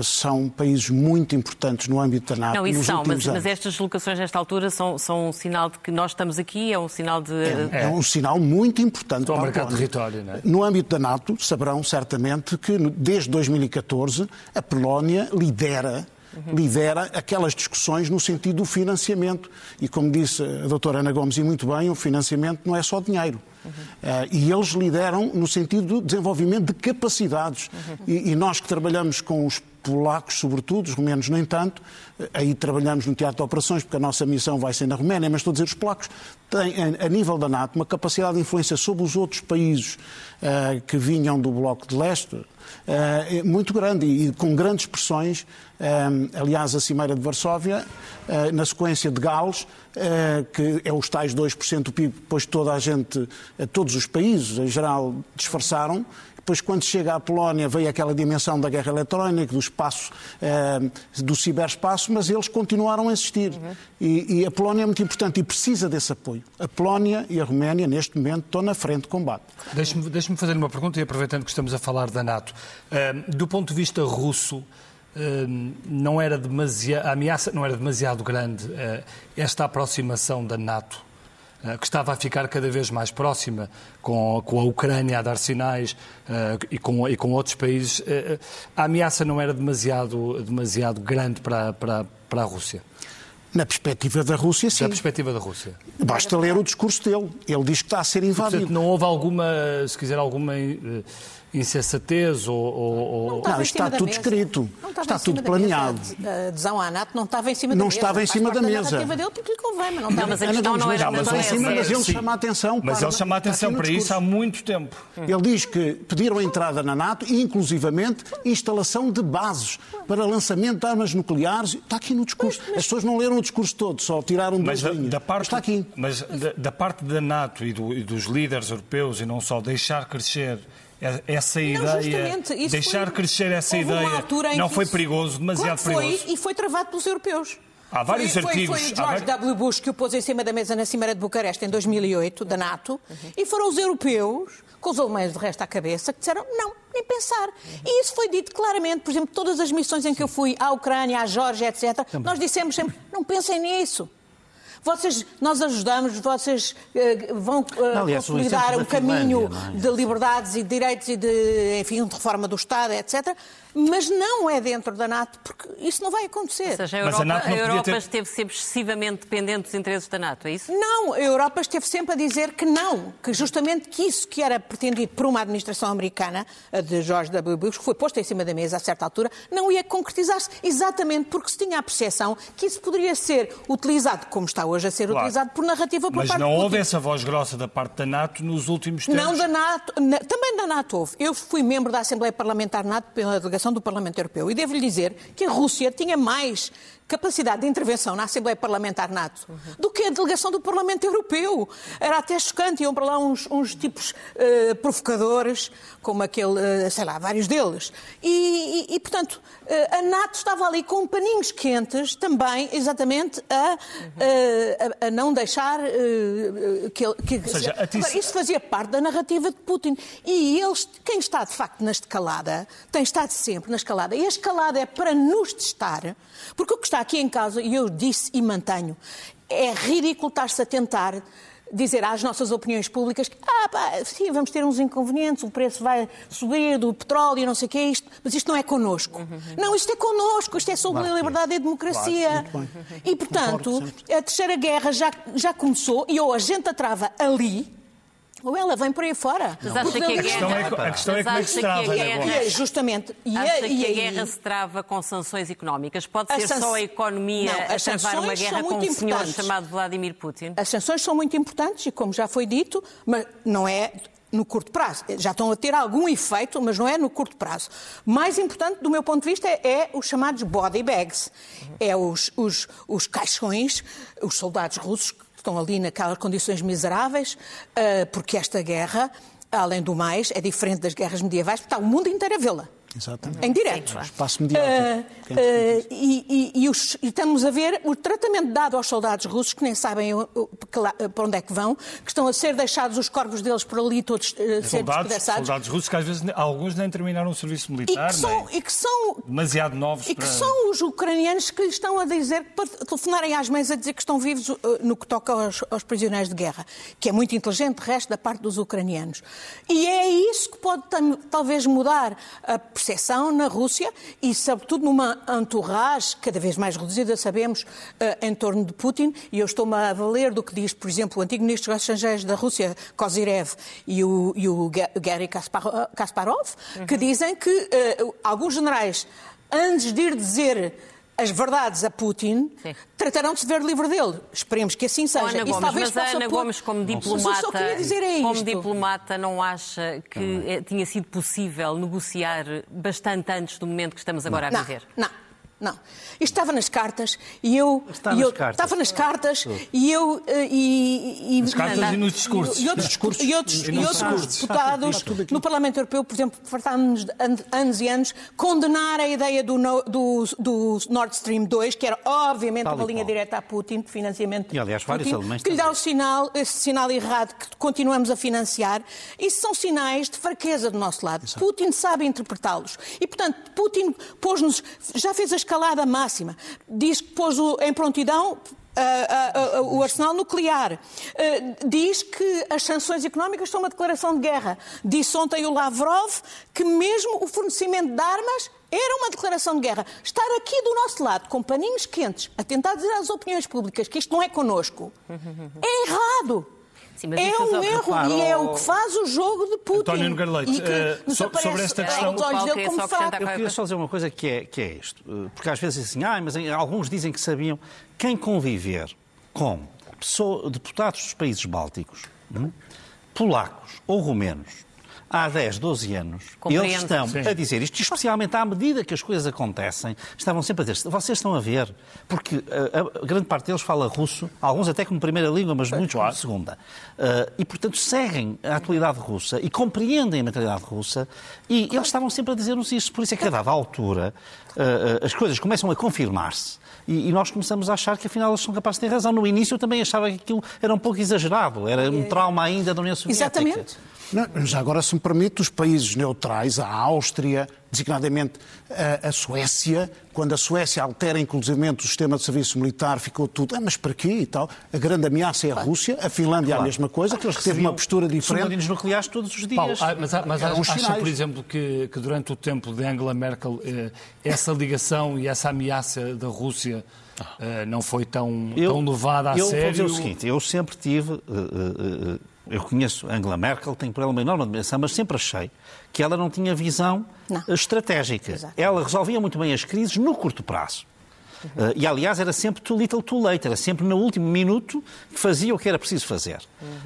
são países muito importantes no âmbito da NATO. Não, isso são, mas, mas, estas deslocações nesta altura são, são um sinal de que nós estamos aqui, é um sinal de. É, é um sinal muito importante para, para marcar território, não é? No âmbito da NATO, saberão certamente que desde 2014 a Polónia lidera. Lidera aquelas discussões no sentido do financiamento. E como disse a doutora Ana Gomes, e muito bem, o financiamento não é só dinheiro. Uhum. Uh, e eles lideram no sentido do desenvolvimento de capacidades. Uhum. E, e, nós que trabalhamos com os polacos, sobretudo, os romenos nem tanto, eh, aí trabalhamos no teatro de operações, porque a nossa missão vai ser na Roménia, mas estou a dizer, os polacos têm, a nível da NATO, uma capacidade de influência sobre os outros países uh, que vinham do Bloco de Leste uh, muito grande e, e com grandes pressões. Uh, aliás, a Cimeira de Varsóvia, na sequência de Gales, que é os tais 2% do PIB, depois toda a gente, todos os países, em geral, disfarçaram, depois, quando chega à Polónia, veio aquela dimensão da guerra eletrónica, do espaço, eh, do ciberespaço, mas eles continuaram a existir. Uhum. E, e, a Polónia é muito importante e precisa desse apoio. A Polónia e a Roménia, neste momento, estão na frente de combate. Deixe-me deixe fazer uma pergunta, e aproveitando que estamos a falar da NATO. Do ponto de vista russo, não era demasiado, a ameaça não era demasiado grande uh, esta aproximação da NATO eh, que estava a ficar cada vez mais próxima com, com a Ucrânia a dar sinais uh, e, com, e com outros países, a ameaça não era demasiado, demasiado grande para, para, para a Rússia. Na perspectiva da Rússia, sim. Na perspectiva da Rússia. Basta ler o discurso dele. Ele diz que está a ser invadido. Portanto, não houve alguma, se quiser, alguma insensatez ou... ou... Não, não está tudo escrito. Está tudo planeado. A adesão à NATO não estava em cima da não mesa. Não estava em cima da mesa. A dele porque lhe convém, mas não estava mas a questão não é não, mas, cima, mas ele chama a atenção Mas para, ele chama a atenção para isso há muito tempo. Ele diz que pediram a entrada na NATO e, inclusivamente, instalação de bases para lançamento de armas nucleares. Está aqui no discurso. Mas, mas... As pessoas não leram o discurso todo, só tiraram duas mas linhas. Da parte, está aqui. Mas da, parte da NATO e, e dos líderes europeus, e não só deixar crescer essa ideia, não, deixar foi, crescer essa ideia, não foi perigoso, demasiado claro foi, perigoso. E foi travado pelos europeus. Há vários foi, artigos. Foi, foi o George W. Bush que o pôs em cima da mesa na Cimeira de Bucareste em 2008, da NATO, uhum. e foram os europeus, com os alemães de resto à cabeça, que disseram não, nem pensar. Uhum. E isso foi dito claramente, por exemplo, todas as missões em que eu fui à Ucrânia, à Geórgia, etc., Também. nós dissemos sempre, não pensem nisso. Vocês, nós ajudamos, vocês uh, vão uh, Aliás, consolidar um caminho é? de liberdades e de direitos e de, enfim, de reforma do Estado, etc mas não é dentro da NATO, porque isso não vai acontecer. Ou seja, a Europa, a a Europa ter... esteve sempre excessivamente dependente dos interesses da NATO, é isso? Não, a Europa esteve sempre a dizer que não, que justamente que isso que era pretendido por uma administração americana, a de George W. Bush, que foi posta em cima da mesa a certa altura, não ia concretizar-se, exatamente porque se tinha a percepção que isso poderia ser utilizado, como está hoje a ser claro. utilizado, por narrativa por mas parte Mas não houve essa voz grossa da parte da NATO nos últimos tempos? Não da NATO, também da NATO houve. Eu fui membro da Assembleia Parlamentar NATO pela delegação do Parlamento Europeu. E devo-lhe dizer que a Rússia tinha mais capacidade de intervenção na Assembleia Parlamentar NATO uhum. do que a delegação do Parlamento Europeu. Era até chocante, iam para lá uns, uns tipos uh, provocadores, como aquele, uh, sei lá, vários deles. E, e, e portanto, uh, a NATO estava ali com paninhos quentes também, exatamente, a, uhum. a, a não deixar que, que seja, Agora, isso fazia parte da narrativa de Putin. E eles, quem está de facto na escalada, tem estado sempre na escalada. E a escalada é para nos testar, porque o que está aqui em causa, e eu disse e mantenho, é ridículo estar-se a tentar dizer às nossas opiniões públicas que ah, pá, sim, vamos ter uns inconvenientes, o preço vai subir do petróleo e não sei o que é isto, mas isto não é connosco. Uhum. Não, isto é connosco, isto é sobre claro, a liberdade e a democracia. Claro, e, portanto, a Terceira Guerra já, já começou e ou a gente a trava ali, Ou ela vem por aí fora. Mas acha que a A questão é, a questão é como é que se trava, né, E é justamente. E Acha é- que e a aí- guerra se trava com sanções económicas? Pode ser sanç- só a economia Não, a as travar uma guerra com um senhor chamado Vladimir Putin? As sanções são muito importantes e, como já foi dito, mas não é no curto prazo. Já estão a ter algum efeito, mas não é no curto prazo. Mais importante, do meu ponto de vista, é, é os chamados body bags. É os, os, os caixões, os soldados russos que estão ali naquelas condições miseráveis, ah, porque esta guerra, além do mais, é diferente das guerras medievais, porque está o mundo inteiro a vê-la. Exatamente. Em direto. Espaço mediático. E- e os- e estamos a ver o tratamento dado aos soldados russos que nem sabem que lá- para onde é que vão, que estão a ser deixados os corpos deles por ali todos ser Soldados, despedaçados. soldados russos que às vezes alguns nem terminaram o serviço E militar, que, são, nem- e que são demasiado novos e que para... são os ucranianos que lhe estão a dizer, para telefonarem às mães a dizer que estão vivos uh, no que toca aos, aos prisioneiros de guerra, que é muito inteligente, de resto, da parte dos ucranianos. E é isso que pode talvez mudar a percepção na Rússia e, sobretudo, numa entourage cada vez mais reduzida, sabemos, uh, em torno de Putin. E eu estou-me a valer do que diz, por exemplo, o antigo ministro dos Estrangeiros da Rússia, Kozyrev, e o, e o Ga- Gary Kaspar- Kasparov, que dizem que uh, alguns generais antes de ir dizer as verdades a Putin, Sim. tratarão de se ver livre dele. Esperemos que assim seja. Ana Gomes, talvez mas a Ana Gomes, como diplomata, só queria dizer é como isto. diplomata, não acha que eh, tinha sido possível negociar bastante antes do momento que estamos agora a Não, viver? não, não. Isto estava nas cartas e eu. Está e nas eu cartas. Estava nas cartas e eu. eh, E, e, Nas cartas e nos discursos. E, outros, discursos e outros, e outros discursos. deputados no Parlamento Europeu, por exemplo, fartámos anos e anos condenar a ideia do, do, do Nord Stream 2, que era obviamente Tal uma linha qual. direta a Putin, de financiamento. E, aliás, vários Putin, alemães que lhe dá o sinal, esse sinal errado que continuamos a financiar. Isso são sinais de fraqueza do nosso lado. Putin sabe interpretá-los. E, portanto, Putin pôs-nos, já fez a escalada máxima. Diz que pôs em prontidão ah, ah, ah, o arsenal nuclear. Ah, diz que as sanções económicas são uma declaração de guerra. Disse ontem o Lavrov que mesmo o fornecimento de armas era uma declaração de guerra. Estar aqui do nosso lado, com paninhos quentes, a tentar dizer às opiniões públicas que isto não é connosco, é errado. Sim, mas É isso um só- erro e é o que faz o jogo de Putin. António Nogueira Leite, eh, so- aparece sobre esta questão- olhos dele como. Eu queria só dizer uma coisa que é, que é isto. Uh, Porque às vezes assim, ah, mas alguns dizem que sabiam. Quem conviver com pessoa- deputados dos países bálticos, hum, polacos ou romenos, há 10, 12 anos, Compreendo. eles estão Sim. a dizer isto, especialmente à medida que as coisas acontecem, estavam sempre a dizer, vocês estão a ver, porque uh, a, grande parte deles fala russo, alguns até como primeira língua, mas muitos como segunda. Uh, e, portanto, seguem a atualidade russa e compreendem a mentalidade russa e eles estavam sempre a dizer-nos isto. Por isso é que, a dada altura, uh, uh, as coisas começam a confirmar-se e, e nós começamos a achar que, afinal, eles são capazes de ter razão. No início eu também achava que aquilo era um pouco exagerado, era um trauma ainda da União Soviética. Exatamente. Não, já agora, se me permite, os países neutrais, a Áustria, designadamente a, a Suécia, quando a Suécia altera inclusivamente o sistema de serviço militar, ficou tudo, ah, mas para quê e tal? A grande ameaça é a Rússia, a Finlândia é a mesma coisa, que teve uma postura diferente. Submarinos nucleares todos os dias. Paulo, ah, mas, há- mas Eram acha, sinais. por exemplo, que, que durante o tempo de Angela Merkel eh, essa ligação e essa ameaça da Rússia eh, não foi tão, tão levada a eu sério? vou dizer o seguinte, eu sempre tive, eh, eh, eh, eu conheço Angela Merkel, tenho por ela uma enorme admiração, mas sempre achei que ela não tinha visão Não. estratégica. Exato. Ela resolvia muito bem as crises no curto prazo. Eh, e, aliás, era sempre too little too late, era sempre no último minuto que fazia o que era preciso fazer.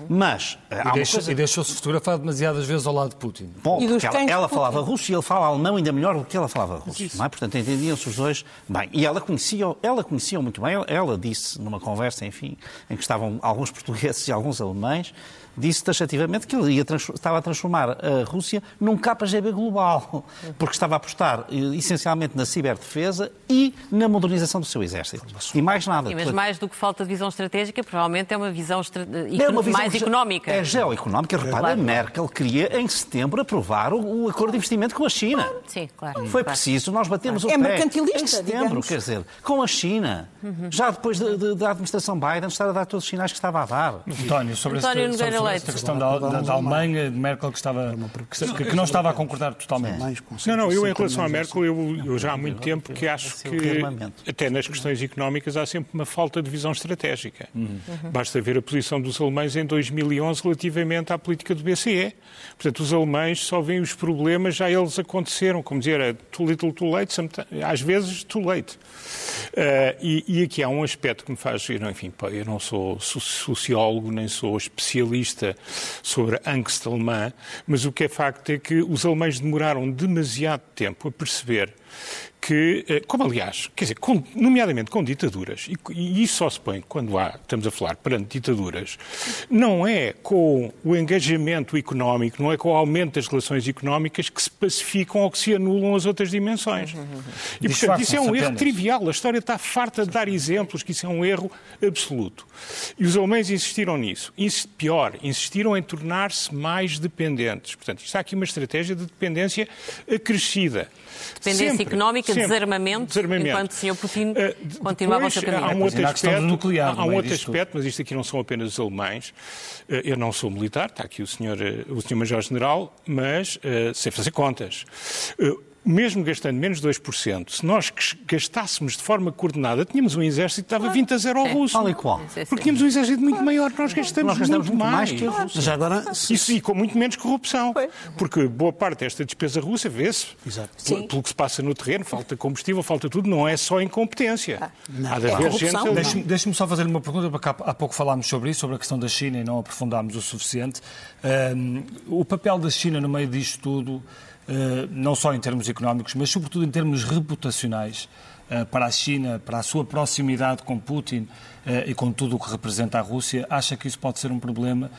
Mas eh, há E, deixa- coisa... e deixou-se fotografar demasiadas vezes ao lado de Putin. Bom, E dos porque ela, ela Putin. falava russo e ele fala alemão ainda melhor do que ela falava russo. Não é? Portanto, entendiam-se os dois bem. E ela conhecia, ela conhecia muito bem. Ela, disse numa conversa, enfim, em que estavam alguns portugueses e alguns alemães, disse taxativamente que ele ia estava a transformar a Rússia num KGB global, porque estava a apostar eh, essencialmente na ciberdefesa e na modernização do seu exército. E mais nada. Sim, mas mais do que falta de visão estratégica, provavelmente é uma visão estra- é uma visão mais ge- económica. É geoeconómica. Repara, Claro. a Merkel queria em setembro aprovar o, o acordo de investimento com a China. Sim, claro. Foi claro. preciso, nós batemos o É pé. mercantilista, Em setembro, digamos. quer dizer, com a China. Já depois de- de- da administração Biden estar a dar todos os sinais que estava a dar. António, sobre António esta, sobre, esta questão da, da, da Alemanha, de Merkel, que, estava, que, que não estava a concordar totalmente. Não, não, eu em relação à Merkel, eu, eu já há muito tempo que acho que, até nas questões económicas, há sempre uma falta de visão estratégica. Uhum. Basta ver a posição dos alemães em 2011 relativamente à política do BCE. Portanto, os alemães só veem os problemas, já eles aconteceram, como dizer, too little, too late, às vezes too late. Uh, e, e, aqui há um aspecto que me faz, eu não, enfim, eu não sou sociólogo, nem sou especialista sobre angst alemã, mas o que é facto é que os alemães demoraram demasiado tempo a perceber que, eh, como aliás, quer dizer, com, nomeadamente com ditaduras, e, e, isso só se põe quando há, estamos a falar perante ditaduras, não é com o engajamento económico, não é com o aumento das relações económicas que se pacificam ou que se anulam as outras dimensões. Uhum, uhum. uhum. E, portanto, isso é um erro trivial. A história está farta de dar exemplos que isso é um erro absoluto. E os alemães insistiram nisso. Pior, insistiram em tornar-se mais dependentes. Portanto, está aqui uma estratégia de dependência acrescida. Dependência Sempre. económica, desarmamento, desarmamento, enquanto o Sr. Putin uh, continuava o seu caminho. Há um outro aspecto, nuclear, há um outro aspecto mas isto aqui não são apenas os alemães. Uh, eu não sou militar, está aqui o Sr. Uh, o senhor Major-General, mas uh, sei fazer contas mesmo gastando menos de 2%, se nós gastássemos de forma coordenada, tínhamos um exército que dava 20 a 0 ao russo. Tal e qual. Porque tínhamos um exército muito maior, nós gastamos, nós gastamos muito, mais. que a Rússia. Já agora... Isso, e com muito menos corrupção. Porque boa parte desta despesa russa vê-se pelo que se passa no terreno, falta combustível, falta tudo, não é só incompetência. Ah, não. Há de haver é gente... Deixe-me deixe só fazer uma pergunta, porque há pouco falámos sobre isso, sobre a questão da China e não aprofundámos o suficiente. Um, o papel da China no meio disto tudo não só em termos económicos, mas sobretudo em termos reputacionais eh, para a China, para a sua proximidade com Putin eh, e com tudo o que representa a Rússia, acha que isso pode ser um problema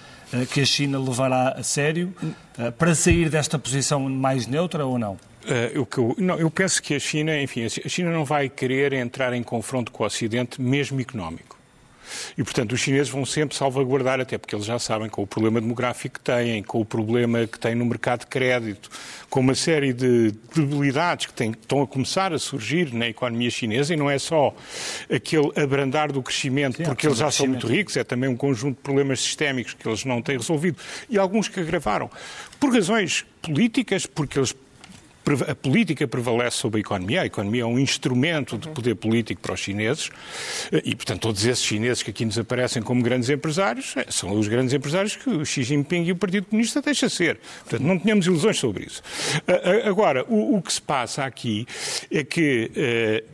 que a China levará a sério para sair desta posição mais neutra ou não? Uh, eu, não, eu penso que a China, enfim, a China não vai querer entrar em confronto com o Ocidente, mesmo económico. E, portanto, os chineses vão sempre salvaguardar, até porque eles já sabem com o problema demográfico que têm, com o problema que têm no mercado de crédito, com uma série de debilidades que, têm, que estão a começar a surgir na economia chinesa, e não é só aquele abrandar do crescimento, Sim, porque eles já são muito ricos, é também um conjunto de problemas sistémicos que eles não têm resolvido, e alguns que agravaram. Por razões políticas, porque eles a política prevalece sobre a economia. A economia é um instrumento de poder político para os chineses e, portanto, todos esses chineses que aqui nos aparecem como grandes empresários eh, são os grandes empresários que o Xi Jinping e o Partido Comunista deixam ser. Portanto, não tínhamos ilusões sobre isso. Agora, o, o que se passa aqui é que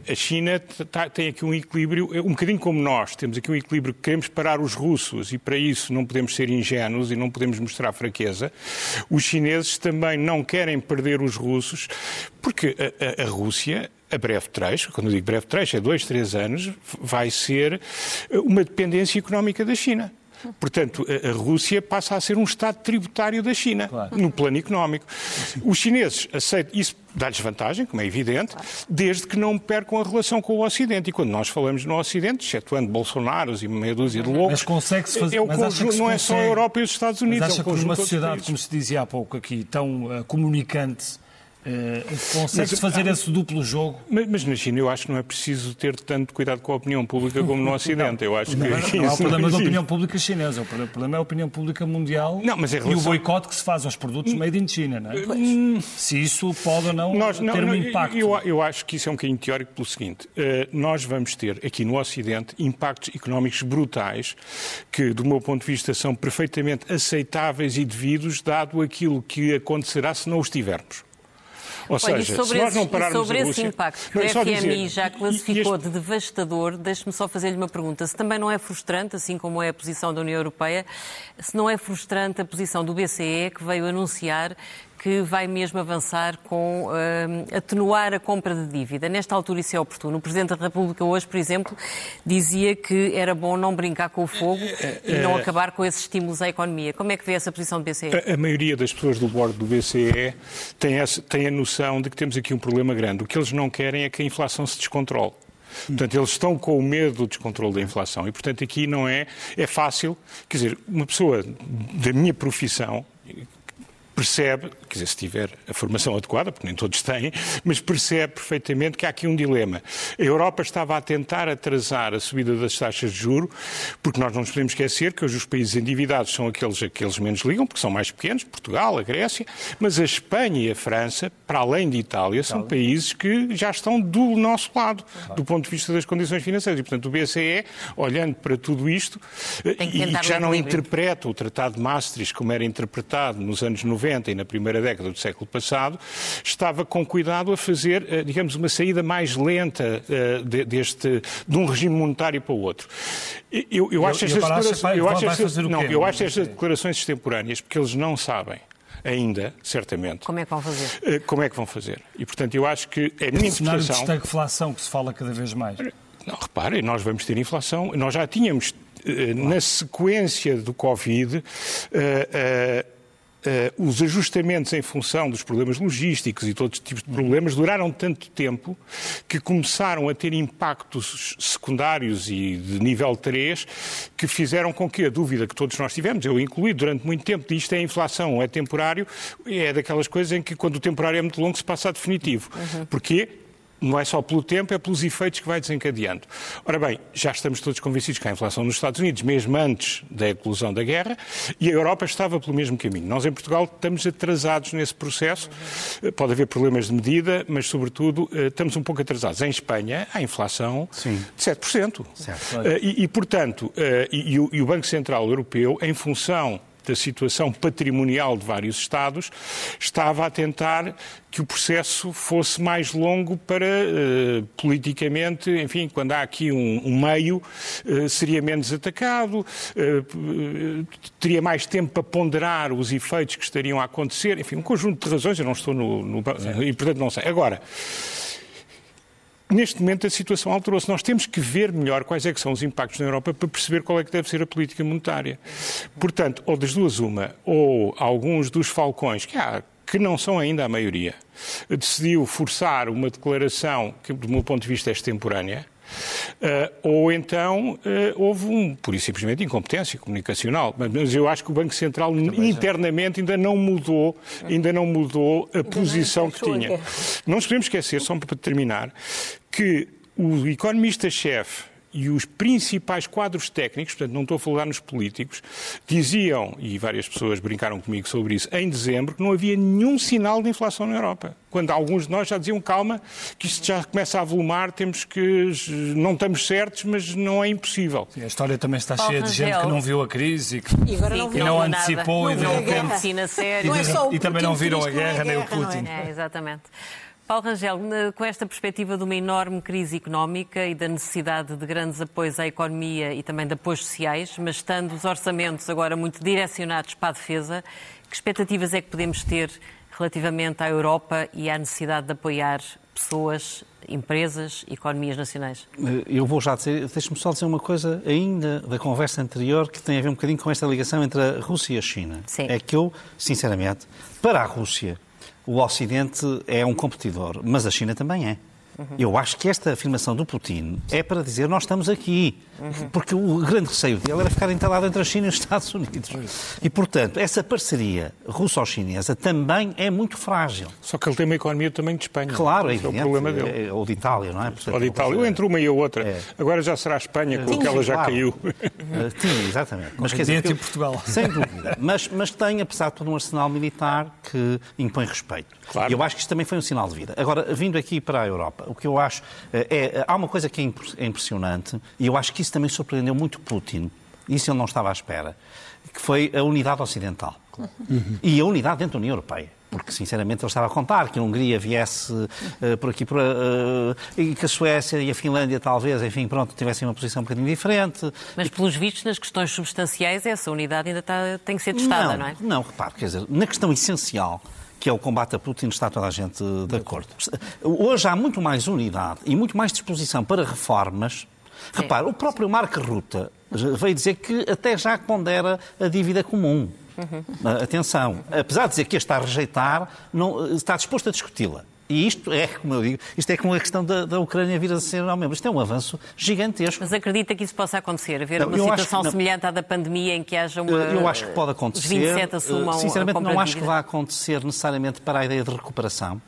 uh, a China tá, tem aqui um equilíbrio, um bocadinho como nós, temos aqui um equilíbrio que queremos parar os russos e para isso não podemos ser ingênuos e não podemos mostrar fraqueza. Os chineses também não querem perder os russos porque a, a, a Rússia a breve trecho, quando eu digo breve trecho, é dois, três anos, vai ser uma dependência económica da China. Portanto, a, Rússia passa a ser um Estado tributário da China, claro. no plano económico. Os chineses aceitam, isso dá-lhes vantagem, como é evidente, desde que não percam a relação com o Ocidente. E quando nós falamos no Ocidente, excetuando Bolsonaros e meia dúzia de loucos, mas consegue-se fazer, é o conjunto, não é só a Europa e os Estados Unidos. Mas acha é que uma sociedade, como se dizia há pouco aqui, tão uh, comunicante Uh, Consegue-se fazer esse duplo jogo? Mas, mas, na China eu acho que não é preciso ter tanto cuidado com a opinião pública como no Ocidente. eu acho não, que não, não há o problema da opinião pública chinesa, o problema é a opinião pública mundial não, mas relação... e o boicote que se faz aos produtos made in China. Não é? Hum. Se isso pode ou não nós, ter um impacto. Eu, eu, acho que isso é um bocadinho teórico pelo seguinte: uh, nós vamos ter aqui no Ocidente impactos económicos brutais que, do meu ponto de vista, são perfeitamente aceitáveis e devidos, dado aquilo que acontecerá se não os tivermos. Ou Olha, seja, sobre se nós não pararmos sobre esse Rússia... impacto que o FMI já classificou este... de devastador, deixe-me só fazer-lhe uma pergunta. Se também não é frustrante, assim como é a posição da União Europeia, se não é frustrante a posição do BCE, que veio anunciar que vai mesmo avançar com uh, atenuar a compra de dívida. Nesta altura isso é oportuno. O Presidente da República hoje, por exemplo, dizia que era bom não brincar com o fogo e não acabar com esses estímulos à economia. Como é que vê essa posição do BCE? A, a maioria das pessoas do bordo do BCE tem, essa, tem a noção de que temos aqui um problema grande. O que eles não querem é que a inflação se descontrole. Portanto, eles estão com o medo do descontrole da inflação e, portanto, aqui não é, é fácil, quer dizer, uma pessoa da minha profissão, percebe, quer dizer, se tiver a formação adequada, porque nem todos têm, mas percebe perfeitamente que há aqui um dilema. A Europa estava a tentar atrasar a subida das taxas de juro, porque nós não nos podemos esquecer que hoje os países endividados são aqueles a que eles menos ligam, porque são mais pequenos, Portugal, a Grécia, mas a Espanha e a França, para além de Itália, são países que já estão do nosso lado, do ponto de vista das condições financeiras. E, portanto, o BCE, olhando para tudo isto, e que já não interpreta o Tratado de Maastricht como era interpretado nos anos 90 e na primeira década do século passado, estava com cuidado a fazer, eh, digamos, uma saída mais lenta eh, deste, de um regime monetário para o outro. Eu, eu acho estas declarações, não, eu acho estas declarações extemporâneas porque eles não sabem ainda, certamente. Como é que vão fazer? Eh, como é que vão fazer? E, portanto, eu acho que é a minha interpretação... cenário de estagflação que se fala cada vez mais. Não, reparem, nós vamos ter inflação. Nós já tínhamos, na sequência do Covid, uh, os ajustamentos em função dos problemas logísticos e todos os tipos de problemas duraram tanto tempo que começaram a ter impactos secundários e de nível 3 que fizeram com que a dúvida que todos nós tivemos, eu incluí durante muito tempo, de isto é inflação, é temporário, é daquelas coisas em que quando o temporário é muito longo se passa a definitivo. Uhum. Porquê? Não é só pelo tempo, é pelos efeitos que vai desencadeando. Ora bem, já estamos todos convencidos que há inflação nos Estados Unidos, mesmo antes da eclosão da guerra, e a Europa estava pelo mesmo caminho. Nós, em Portugal, estamos atrasados nesse processo. Pode haver problemas de medida, mas, sobretudo, eh, estamos um pouco atrasados. Em Espanha, há inflação Sim. de 7%. Certo. Eh, e, e, portanto, eh, e, e o Banco Central Europeu, em função da situação patrimonial de vários Estados, estava a tentar que o processo fosse mais longo para, uh, politicamente, enfim, quando há aqui um, um meio, uh, seria menos atacado, uh, teria mais tempo para ponderar os efeitos que estariam a acontecer, enfim, um conjunto de razões, eu não estou no... no e, portanto, não sei. Agora, Neste momento a situação alterou-se. Nós temos que ver melhor quais é são os impactos na Europa para perceber qual é que deve ser a política monetária. Portanto, ou das duas uma, ou alguns dos falcões, que há que não são ainda a maioria, decidiu forçar uma declaração que, do meu ponto de vista, é extemporânea, ou então uh, houve um, por isso simplesmente, incompetência comunicacional. Mas eu acho que o Banco Central internamente ainda não mudou, ainda não mudou a posição que tinha. Não nos podemos esquecer, só para terminar, que o economista-chefe e os principais quadros técnicos, portanto não estou a falar nos políticos, diziam, e várias pessoas brincaram comigo sobre isso, em dezembro, que não havia nenhum sinal de inflação na Europa. Quando alguns de nós já diziam, calma, que isto já começa a avolumar, temos que. não estamos certos, mas não é impossível. Sim, a história também está cheia de gente que não viu a crise e que e agora não, e não antecipou e de repente. E, também não viram a guerra, nem o Putin. É, exatamente. Paulo Rangel, com esta perspectiva de uma enorme crise económica e da necessidade de grandes apoios à economia e também de apoios sociais, mas estando os orçamentos agora muito direcionados para a defesa, que expectativas é que podemos ter relativamente à Europa e à necessidade de apoiar pessoas, empresas, economias nacionais? Eh, eu vou já dizer, deixe-me só dizer uma coisa ainda da conversa anterior que tem a ver um bocadinho com esta ligação entre a Rússia e a China. Sim. É que eu, sinceramente, para a Rússia, o Ocidente é um competidor, mas a China também é. Uhum. Eu acho que esta afirmação do Putin é para dizer nós estamos aqui. Uhum. Porque o grande receio dele era ficar entalado entre a China e os Estados Unidos. E, portanto, essa parceria russo-chinesa também é muito frágil. Só que ele tem uma economia também de Espanha. Claro, é, é o problema dele. É, ou de Itália, não é? Portanto, ou de Itália. Ou entre uma e a outra. É. Agora já será a Espanha, com que ela já claro. caiu. Sim, exatamente. Mas quer dizer, Portugal. Sem dúvida. Mas, mas tem, apesar de todo, um arsenal militar que impõe respeito. Claro. E eu acho que isto também foi um sinal de vida. Agora, vindo aqui para a Europa, o que eu acho eh, é. Há uma coisa que é, é impressionante, e eu acho que isso também surpreendeu muito Putin, isso ele não estava à espera, que foi a unidade ocidental. Uhum. E a unidade dentro da União Europeia porque sinceramente ele estava a contar que a Hungria viesse uh, por aqui por, uh, e que a Suécia e a Finlândia talvez, enfim, pronto, tivessem uma posição um bocadinho diferente. Mas pelos vistos, nas questões substanciais, essa unidade ainda está, tem que ser testada, não, não é? Não, repare, quer dizer, na questão essencial, que é o combate a Putin, está toda a gente de acordo. Hoje há muito mais unidade e muito mais disposição para reformas Repare, o próprio Marco Ruta veio dizer que até já pondera a dívida comum. Uhum. Atenção, apesar de dizer que está a rejeitar, não, está disposto a discuti-la. E isto é, como eu digo, isto é como a questão da, da Ucrânia vir a ser não membro. Isto é um avanço gigantesco. Mas acredita que isso possa acontecer? Haver Não, uma situação que semelhante à da pandemia em que haja uma. Eu acho que pode acontecer. Os 27 assumam Eh, Sinceramente, não acho que vai acontecer necessariamente para a ideia de recuperação,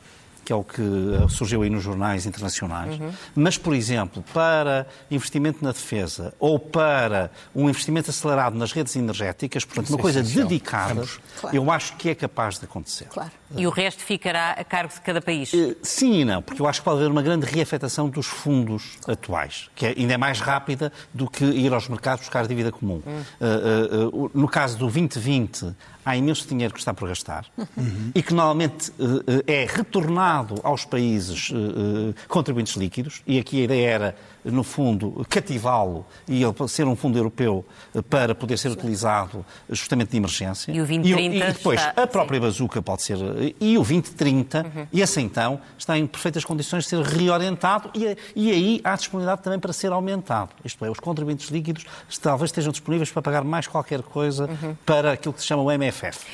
que é o que eh, surgiu aí nos jornais internacionais. Uhum. Mas, por exemplo, para investimento na defesa ou para um investimento acelerado nas redes energéticas, portanto, uma é coisa essencial. dedicada. Claro. eu acho que é capaz de acontecer. Claro. E o resto ficará a cargo de cada país. Eh, Sim e não, porque eu acho que pode haver uma grande reafetação dos fundos atuais, que é- ainda é mais rápida do que ir aos mercados buscar dívida comum. Hum. Eh, eh, eh, no caso do 2020, há imenso dinheiro que está por gastar e que normalmente eh, eh, é retornado aos países eh, contribuintes líquidos, e aqui a ideia era, no fundo, cativá-lo e ele ser um fundo europeu para poder ser utilizado justamente de emergência. E o 2030 e, depois está- a própria bazuca pode ser. E o 2030, e esse então está em perfeitas condições de ser reorientado e, e aí há disponibilidade também para ser aumentado. Isto é, os contribuintes líquidos talvez estejam disponíveis para pagar mais qualquer coisa para aquilo que se chama o MFF.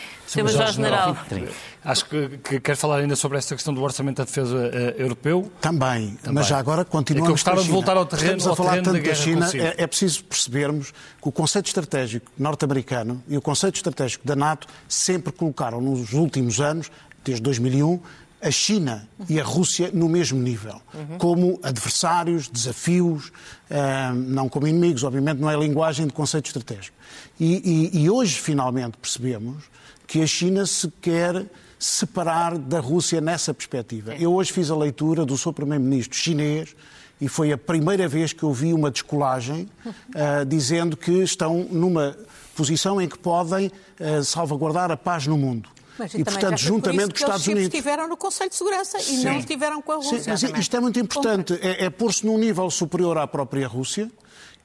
2030. Acho que, que quer falar ainda sobre esta questão do Orçamento da Defesa eh, Europeu. Também, Também. mas já agora É que eu continuamos gostava com a de voltar ao terreno- Estamos a falar terreno da tanto da guerra China, é, é preciso percebermos que o conceito estratégico norte-americano e o conceito estratégico da NATO sempre colocaram nos últimos anos, desde 2001, a China e a Rússia no mesmo nível, como adversários, desafios, ah, não como inimigos, obviamente não é linguagem de conceito estratégico. E, e- e hoje finalmente percebemos que a China se quer separar da Rússia nessa perspectiva. Eu hoje fiz a leitura do seu primeiro-ministro chinês e foi a primeira vez que eu vi uma descolagem ah, dizendo que estão numa posição em que podem ah, salvaguardar a paz no mundo. Mas e, portanto, por juntamente com os Estados Unidos. estiveram no Conselho de Segurança e Sim. não estiveram com a Sim, Rússia. mas isto é muito importante. É, é pôr-se num nível superior à própria Rússia,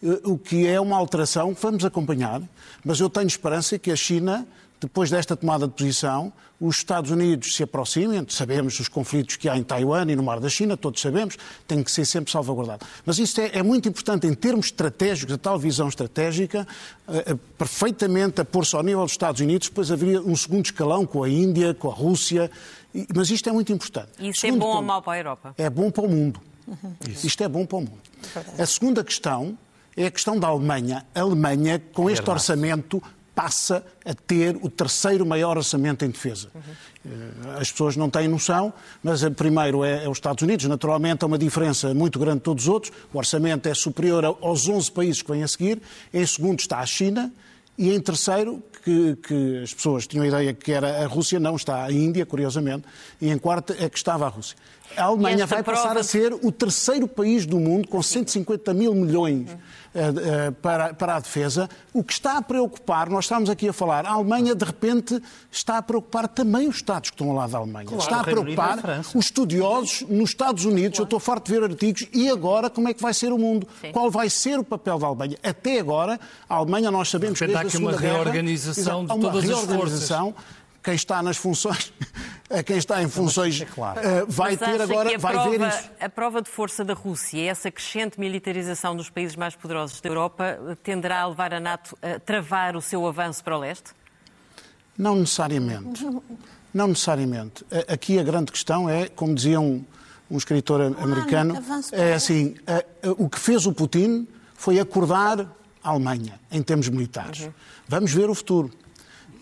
eh, o que é uma alteração que vamos acompanhar. Mas eu tenho esperança que a China, depois desta tomada de posição, os Estados Unidos se aproximem. Sabemos os conflitos que há em Taiwan e no Mar da China, todos sabemos, tem que ser sempre salvaguardado. Mas isto é, é muito importante em termos estratégicos, a tal visão estratégica, eh, eh, perfeitamente a pôr-se ao nível dos Estados Unidos, depois haveria um segundo escalão com a Índia, com a Rússia. E- Mas isto é muito importante. isso é Segundo bom ou ponto. mau para a Europa? É bom para o mundo. Isto é bom para o mundo. A segunda questão é a questão da Alemanha. A Alemanha, com este orçamento, passa a ter o terceiro maior orçamento em defesa. Eh, As pessoas não têm noção, mas primeiro é, é os Estados Unidos. Naturalmente, há uma diferença muito grande de todos os outros. O orçamento é superior aos 11 países que vêm a seguir. Em segundo está a China. E em terceiro, que, que as pessoas tinham a ideia que era a Rússia, não está a Índia, curiosamente. E em quarto é que estava a Rússia. A Alemanha vai passar prova a de- ser o terceiro país do mundo com 150 mil milhões eh, eh, para, para a defesa. O que está a preocupar, nós estamos aqui a falar, a Alemanha de repente está a preocupar também os Estados que estão ao lado da Alemanha. Claro, está a a preocupar os estudiosos nos Estados Unidos. Eu estou farto de ver artigos. E agora, como é que vai ser o mundo? Sim. Qual vai ser o papel da Alemanha? Até agora, a Alemanha, nós sabemos De que repente desde há a aqui uma Segunda Guerra- reorganização de todas as reorganização. Quem está nas funções, a quem está em funções, eh, vai Mas ter agora, vai prova, ver isso. A prova de força da Rússia, essa crescente militarização dos países mais poderosos da Europa, tenderá a levar a NATO a travar o seu avanço para o leste? Não necessariamente. Não necessariamente. A- Aqui a grande questão é, como dizia um, um escritor americano, é assim, a- a- o que fez o Putin foi acordar a Alemanha em termos militares. Vamos ver o futuro.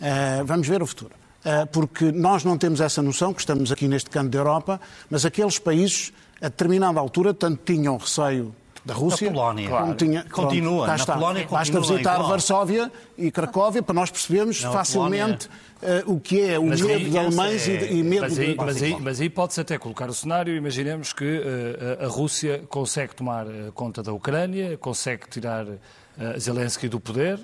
Eh, vamos ver o futuro. Eh, porque nós não temos essa noção, que estamos aqui neste canto da Europa, mas aqueles países, a determinada altura, tanto tinham receio da Rússia, Polónia. como Claro. tinha, Continua. cá Na. Polónia Basta continua visitar igual. Varsóvia e Cracóvia para nós percebermos Não, facilmente eh, o que é o Mas medo aí- de alemães e, de- e medo mas aí, de... mas aí, mas aí pode-se até colocar o cenário. Imaginemos que eh, a Rússia consegue tomar conta da Ucrânia, consegue tirar Zelensky do poder.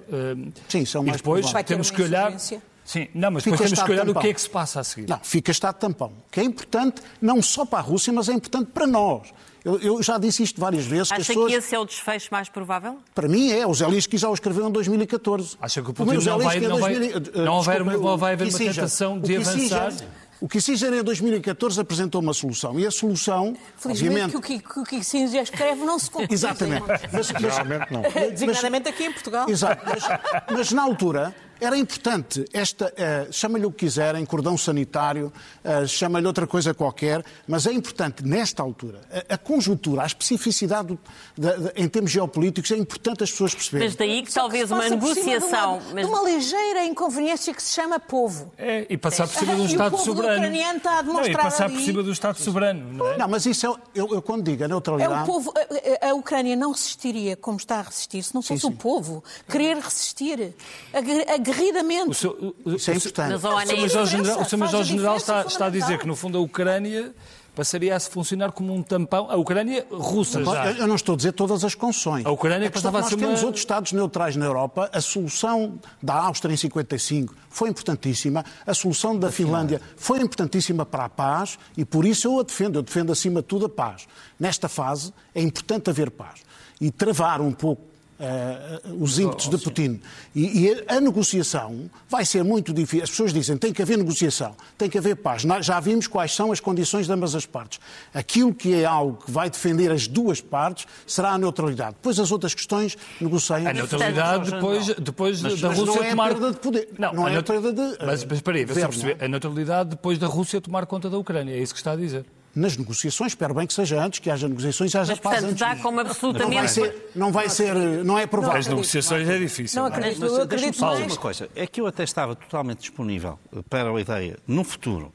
Sim, são e mais depois. Vai ter temos uma que olhar. insurgência. Sim, não, mas Fica depois temos que olhar o que é que se passa a seguir. Não, fica estado tampão, que é importante não só para a Rússia, mas é importante para nós. Eu, eu já disse isto várias vezes, que Acha pessoas... que esse é o desfecho mais provável? Para mim é, o Zelensky já o escreveu em 2014. Acha que o Putin não vai- em não vai- 2000, eh, não vai- desculpa, não vai haver o uma Kissinger- tentação de o Kissinger- avançar? O Kissinger em 2014 apresentou uma solução e a solução, Felizmente obviamente... que o que, que o que Singer escreve não se cumpre. Exatamente. Mas, mas- Geralmente não. Designadamente aqui em Portugal. Exato, mas, mas na altura Era importante, esta, eh, chama-lhe o que quiserem, cordão sanitário, eh, chama-lhe outra coisa qualquer, mas é importante, nesta altura, a, a conjuntura, a especificidade do- da- da- em termos geopolíticos, é importante as pessoas perceberem. Mas daí que talvez se uma por negociação. De uma, mas- de uma ligeira inconveniência que se chama povo. É, e passar por cima de um o Estado povo soberano. ucraniano está a não, e passar por ali- cima do Estado soberano, não é? Não, mas isso é, eu, eu quando digo a É neutralidade. o povo, a, a- a Ucrânia não resistiria como está a resistir se não fosse o povo querer resistir agre- aguerridamente. O seu, o, Isso é importante. Mas, O olha, o seu faz a Major-General está, está a dizer que, no fundo, a Ucrânia passaria a se funcionar como um tampão. A Ucrânia russa já. Eu não estou a dizer todas as concessões. A Ucrânia é que passava a nós ser temos uma- outros Estados neutrais na Europa. A solução da Áustria em 55 foi importantíssima. A solução da Finlândia foi importantíssima para a paz e por isso eu a defendo. Eu defendo acima de tudo a paz. Nesta fase é importante haver paz e travar um pouco eh, os ímpetos de Putin. E, e a negociação vai ser muito difícil. As pessoas dizem tem que haver negociação, tem que haver paz. Nós já vimos quais são as condições de ambas as partes. Aquilo que é algo que vai defender as duas partes será a neutralidade. Depois as outras questões negociam. A neutralidade depois, depois Mas- da mas Rússia não é tomar. perda de poder. Não é neut- perda de, Mas, mas espera aí, perceber. A neutralidade depois da Rússia tomar conta da Ucrânia. É isso que está a dizer. Nas negociações, espero bem que seja antes, que haja negociações, haja Mas, paz portanto, antes. dá como Não vai absolutamente. ser, não vai ser, não é provável. As negociações é difícil. Não não é? acredito. Mas Eu deixa-me acredito mais- uma coisa. É que eu até estava totalmente disponível para a ideia, no futuro,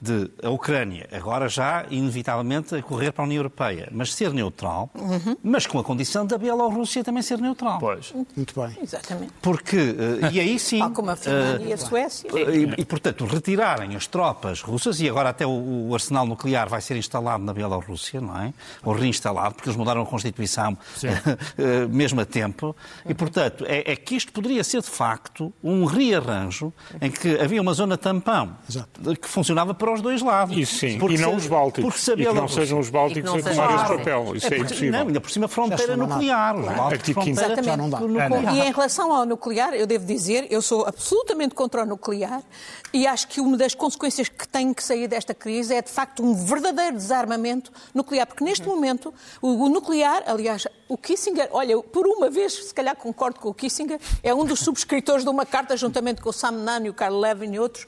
de a Ucrânia, agora já, inevitavelmente, a correr para a União Europeia, mas ser neutral, mas com a condição da Bielorrússia também ser neutral. Pois. Muito bem. Exatamente. Porque, eh, e aí sim... Tal como a Finlândia eh, e a Suécia. e, e, portanto, retirarem as tropas russas, e agora até o, o arsenal nuclear vai ser instalado na Bielorrússia, não é? Ou reinstalado, porque eles mudaram a Constituição eh, mesmo a tempo. E, portanto, é, é que isto poderia ser, de facto, um rearranjo em que havia uma zona tampão Exato. que funcionava para os dois lados. Isso sim, Porque e não se- os bálticos. Porque se a E que não sejam os E bálticos a sejam tomar esse papel. Isso é, porque- impossível. Não, ainda por cima fronteira nuclear. Artigo quinto. fronteira Já não dá. nuclear. E em relação ao nuclear, eu devo dizer, eu sou absolutamente contra o nuclear e acho que uma das consequências que tem que sair desta crise é, de facto, um verdadeiro desarmamento nuclear. Porque neste momento, o, o nuclear, aliás, o Kissinger, olha, por uma vez, se calhar concordo com o Kissinger, é um dos subscritores de uma carta, juntamente com o Sam Nunn e o Carl Levin e outros,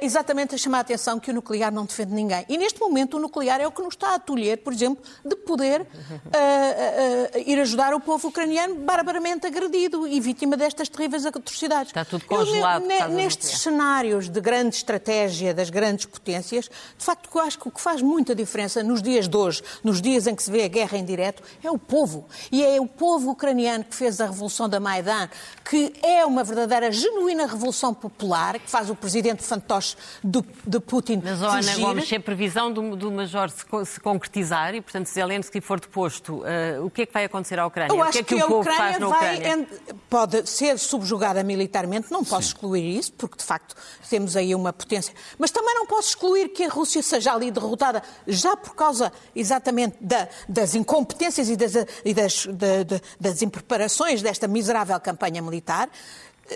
exatamente a chamar a atenção que o nuclear não defende ninguém. E neste momento, o nuclear é o que nos está a tolher, por exemplo, de poder eh, eh, ir ajudar o povo ucraniano barbaramente agredido e vítima destas terríveis atrocidades. Está tudo Eu, congelado do nestes cenários de grande estratégia das grandes potências, de facto, eu acho que o que faz muita diferença nos dias de hoje, nos dias em que se vê a guerra em direto, é o povo. E é o povo ucraniano que fez a revolução da Maidan, que é uma verdadeira, genuína revolução popular, que faz o presidente fantoche do, de Putin Mas, ó, Ana. Gomes, se a previsão do, do Major se, se concretizar e, portanto, se Zelensky for deposto, eh, o que é que vai acontecer à Ucrânia? Eu o acho que é que, que, o a povo Ucrânia faz na vai, Ucrânia? pode ser subjugada militarmente, não posso excluir isso, porque de facto temos aí uma potência. Mas também não posso excluir que a Rússia seja ali derrotada, já por causa exatamente da- das incompetências e das, e das, da- da- das impreparações desta miserável campanha militar.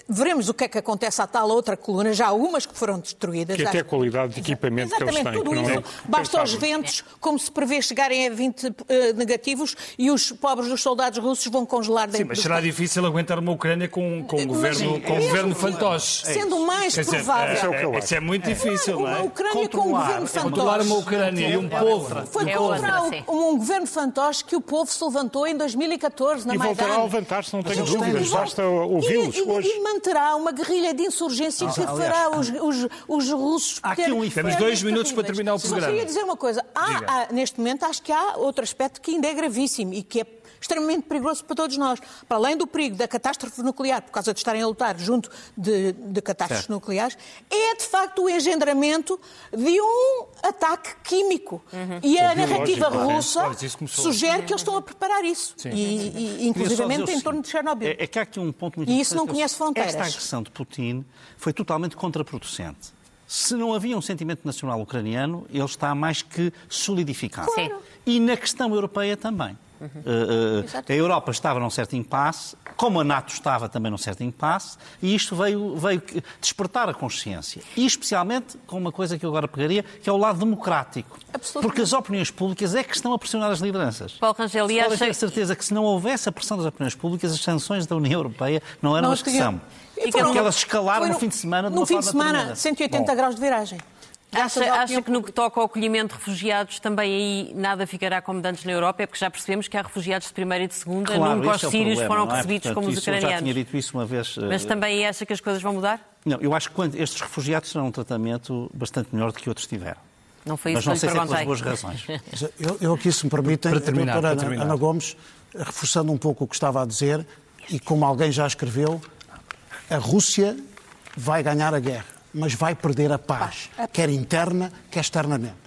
Veremos o que é que acontece à tal outra coluna, já há algumas que foram destruídas. Que até a qualidade de equipamento que eles Exatamente, têm, tudo que não isso. é Basta aos ventos, como se prevê, chegarem a 20 eh, negativos e os pobres dos soldados russos vão congelar dentro Sim, mas será difícil aguentar uma Ucrânia com, com um Mas, governo, com um mesmo governo fantoche. Sendo mais Quer dizer, provável. Isso é é, isso é muito difícil, não Uma é? Ucrânia com um governo Controlar uma fantoche. Ucrânia e um povo. Foi É contra outra, um governo fantoche que o povo se levantou em 2014 na E Maidan. voltará a levantar-se, não tenho E- dúvidas. e- Basta e- ouvi-los e- hoje. Manterá uma guerrilha de insurgência que fará os, os, os russos há aqui um Temos dois minutos para terminar o Só programa. queria dizer uma coisa. Há, há- neste momento, acho que há outro aspecto que ainda é gravíssimo e que é extremamente perigoso para todos nós. Para além do perigo da catástrofe nuclear, por causa de estarem a lutar junto de, de catástrofes Certo. nucleares, é de facto o engendramento de um ataque químico. E a narrativa russa começou. sugere que eles estão a preparar isso. E, e, só inclusivamente em torno de seguinte, Chernobyl. É, é que há aqui um ponto muito E isso não importante. conhece fronteiras. Esta agressão de Putin foi totalmente contraproducente. Se não havia um sentimento nacional ucraniano, ele está mais que solidificado. Sim. E na questão europeia também. Uh, uh, a Europa estava num certo impasse, como a NATO estava também num certo impasse, e isto veio, veio despertar a consciência. E especialmente com uma coisa que eu agora pegaria, que é o lado democrático. Porque as opiniões públicas é que estão a pressionar as lideranças. Paulo Rangel, e acha... ter certeza que se não houvesse a pressão das opiniões públicas, as sanções da União Europeia não eram Não as que são. E Porque elas escalaram no fim de semana de No fim de semana, tremenda. 180 Bom. graus de viragem. Acha, acha que no que toca ao acolhimento de refugiados também aí nada ficará como de antes na Europa? É porque já percebemos que há refugiados de primeira e de segunda, Claro, nunca os é sírios problema, foram não é? recebidos Portanto, como os isso Eu já tinha ucranianos. dito isso uma vez. Mas eh, também acha que as coisas vão mudar? Não, eu acho que quando estes refugiados terão um tratamento bastante melhor do que outros tiveram. Não foi Mas isso não que sei eu se é pelas boas razões. Eu, eu aqui, se me permitem, Para terminar, para Ana, terminar. Ana Gomes, reforçando um pouco o que estava a dizer, e como alguém já escreveu, a Rússia vai ganhar a guerra, mas vai perder a paz, quer interna, quer externamente.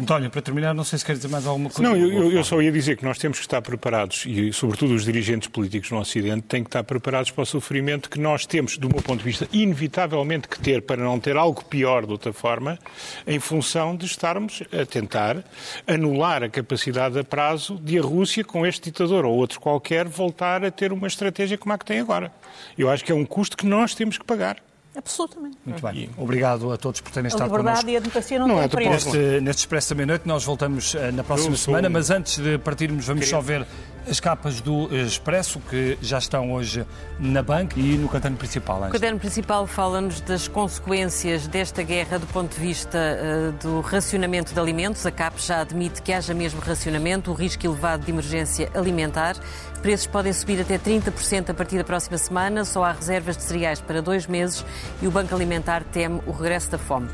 António, para terminar, não sei se quer dizer mais alguma coisa. Não, eu, eu- eu só ia dizer que nós temos que estar preparados, e sobretudo os dirigentes políticos no Ocidente têm que estar preparados para o sofrimento que nós temos, do meu ponto de vista, inevitavelmente que ter para não ter algo pior de outra forma, em função de estarmos a tentar anular a capacidade a prazo de a Rússia, com este ditador ou outro qualquer, voltar a ter uma estratégia como a que tem agora. Eu acho que é um custo que nós temos que pagar. Absolutamente. Muito bem. Obrigado a todos por terem A estado liberdade connosco. e a democracia não, Não é têm de preço. Neste, neste Expresso da Meia-Noite, nós voltamos eh, na próxima semana, um- mas antes de partirmos, vamos só ver as capas do Expresso, que já estão hoje na banca e no caderno principal. O caderno principal fala-nos das consequências desta guerra do ponto de vista eh, do racionamento de alimentos. A CAP já admite que haja mesmo racionamento, o risco elevado de emergência alimentar. Preços podem subir até 30% a partir da próxima semana. Só há reservas de cereais para dois meses e o Banco Alimentar teme o regresso da fome.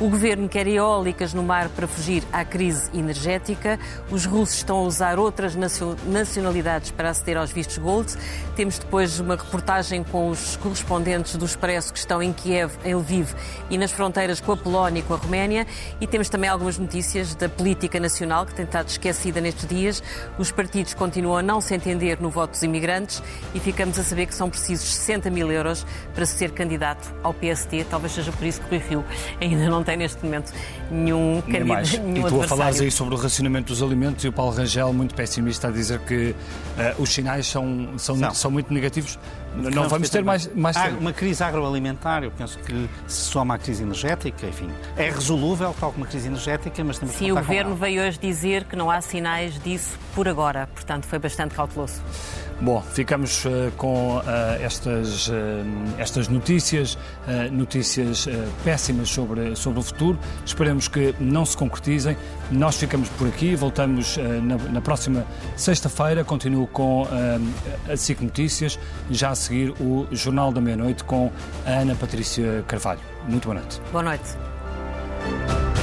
O governo quer eólicas no mar para fugir à crise energética. Os russos estão a usar outras nacio- nacionalidades para aceder aos vistos gold. Temos depois uma reportagem com os correspondentes do Expresso que estão em Kiev, em Lviv e nas fronteiras com a Polónia e com a Roménia. E temos também algumas notícias da política nacional que tem estado esquecida nestes dias. Os partidos continuam a não se entender no voto dos imigrantes e ficamos a saber que são precisos 60 mil euros para ser candidato ao PST. Talvez seja por isso que o Rui Rio ainda não tem neste momento nenhum candidato. Nenhum E tu a falares aí sobre o racionamento dos alimentos e o Paulo Rangel, muito pessimista, a dizer que eh, os sinais são, são, São. são muito negativos. Não vamos ter mais, mais Há tempo. uma crise agroalimentar, eu penso que se soma à crise energética, enfim, é resolúvel, tal como a crise energética, mas temos que Sim, o Governo veio hoje dizer que não há sinais disso por agora, portanto foi bastante cauteloso. Bom, ficamos eh, com eh, estas, eh, estas notícias, notícias péssimas sobre, sobre o futuro. Esperemos que não se concretizem. Nós ficamos por aqui, voltamos na, na próxima sexta-feira. Continuo com a SIC Notícias, já a seguir o Jornal da Meia-Noite com a Ana Patrícia Carvalho. Muito boa noite. Boa noite.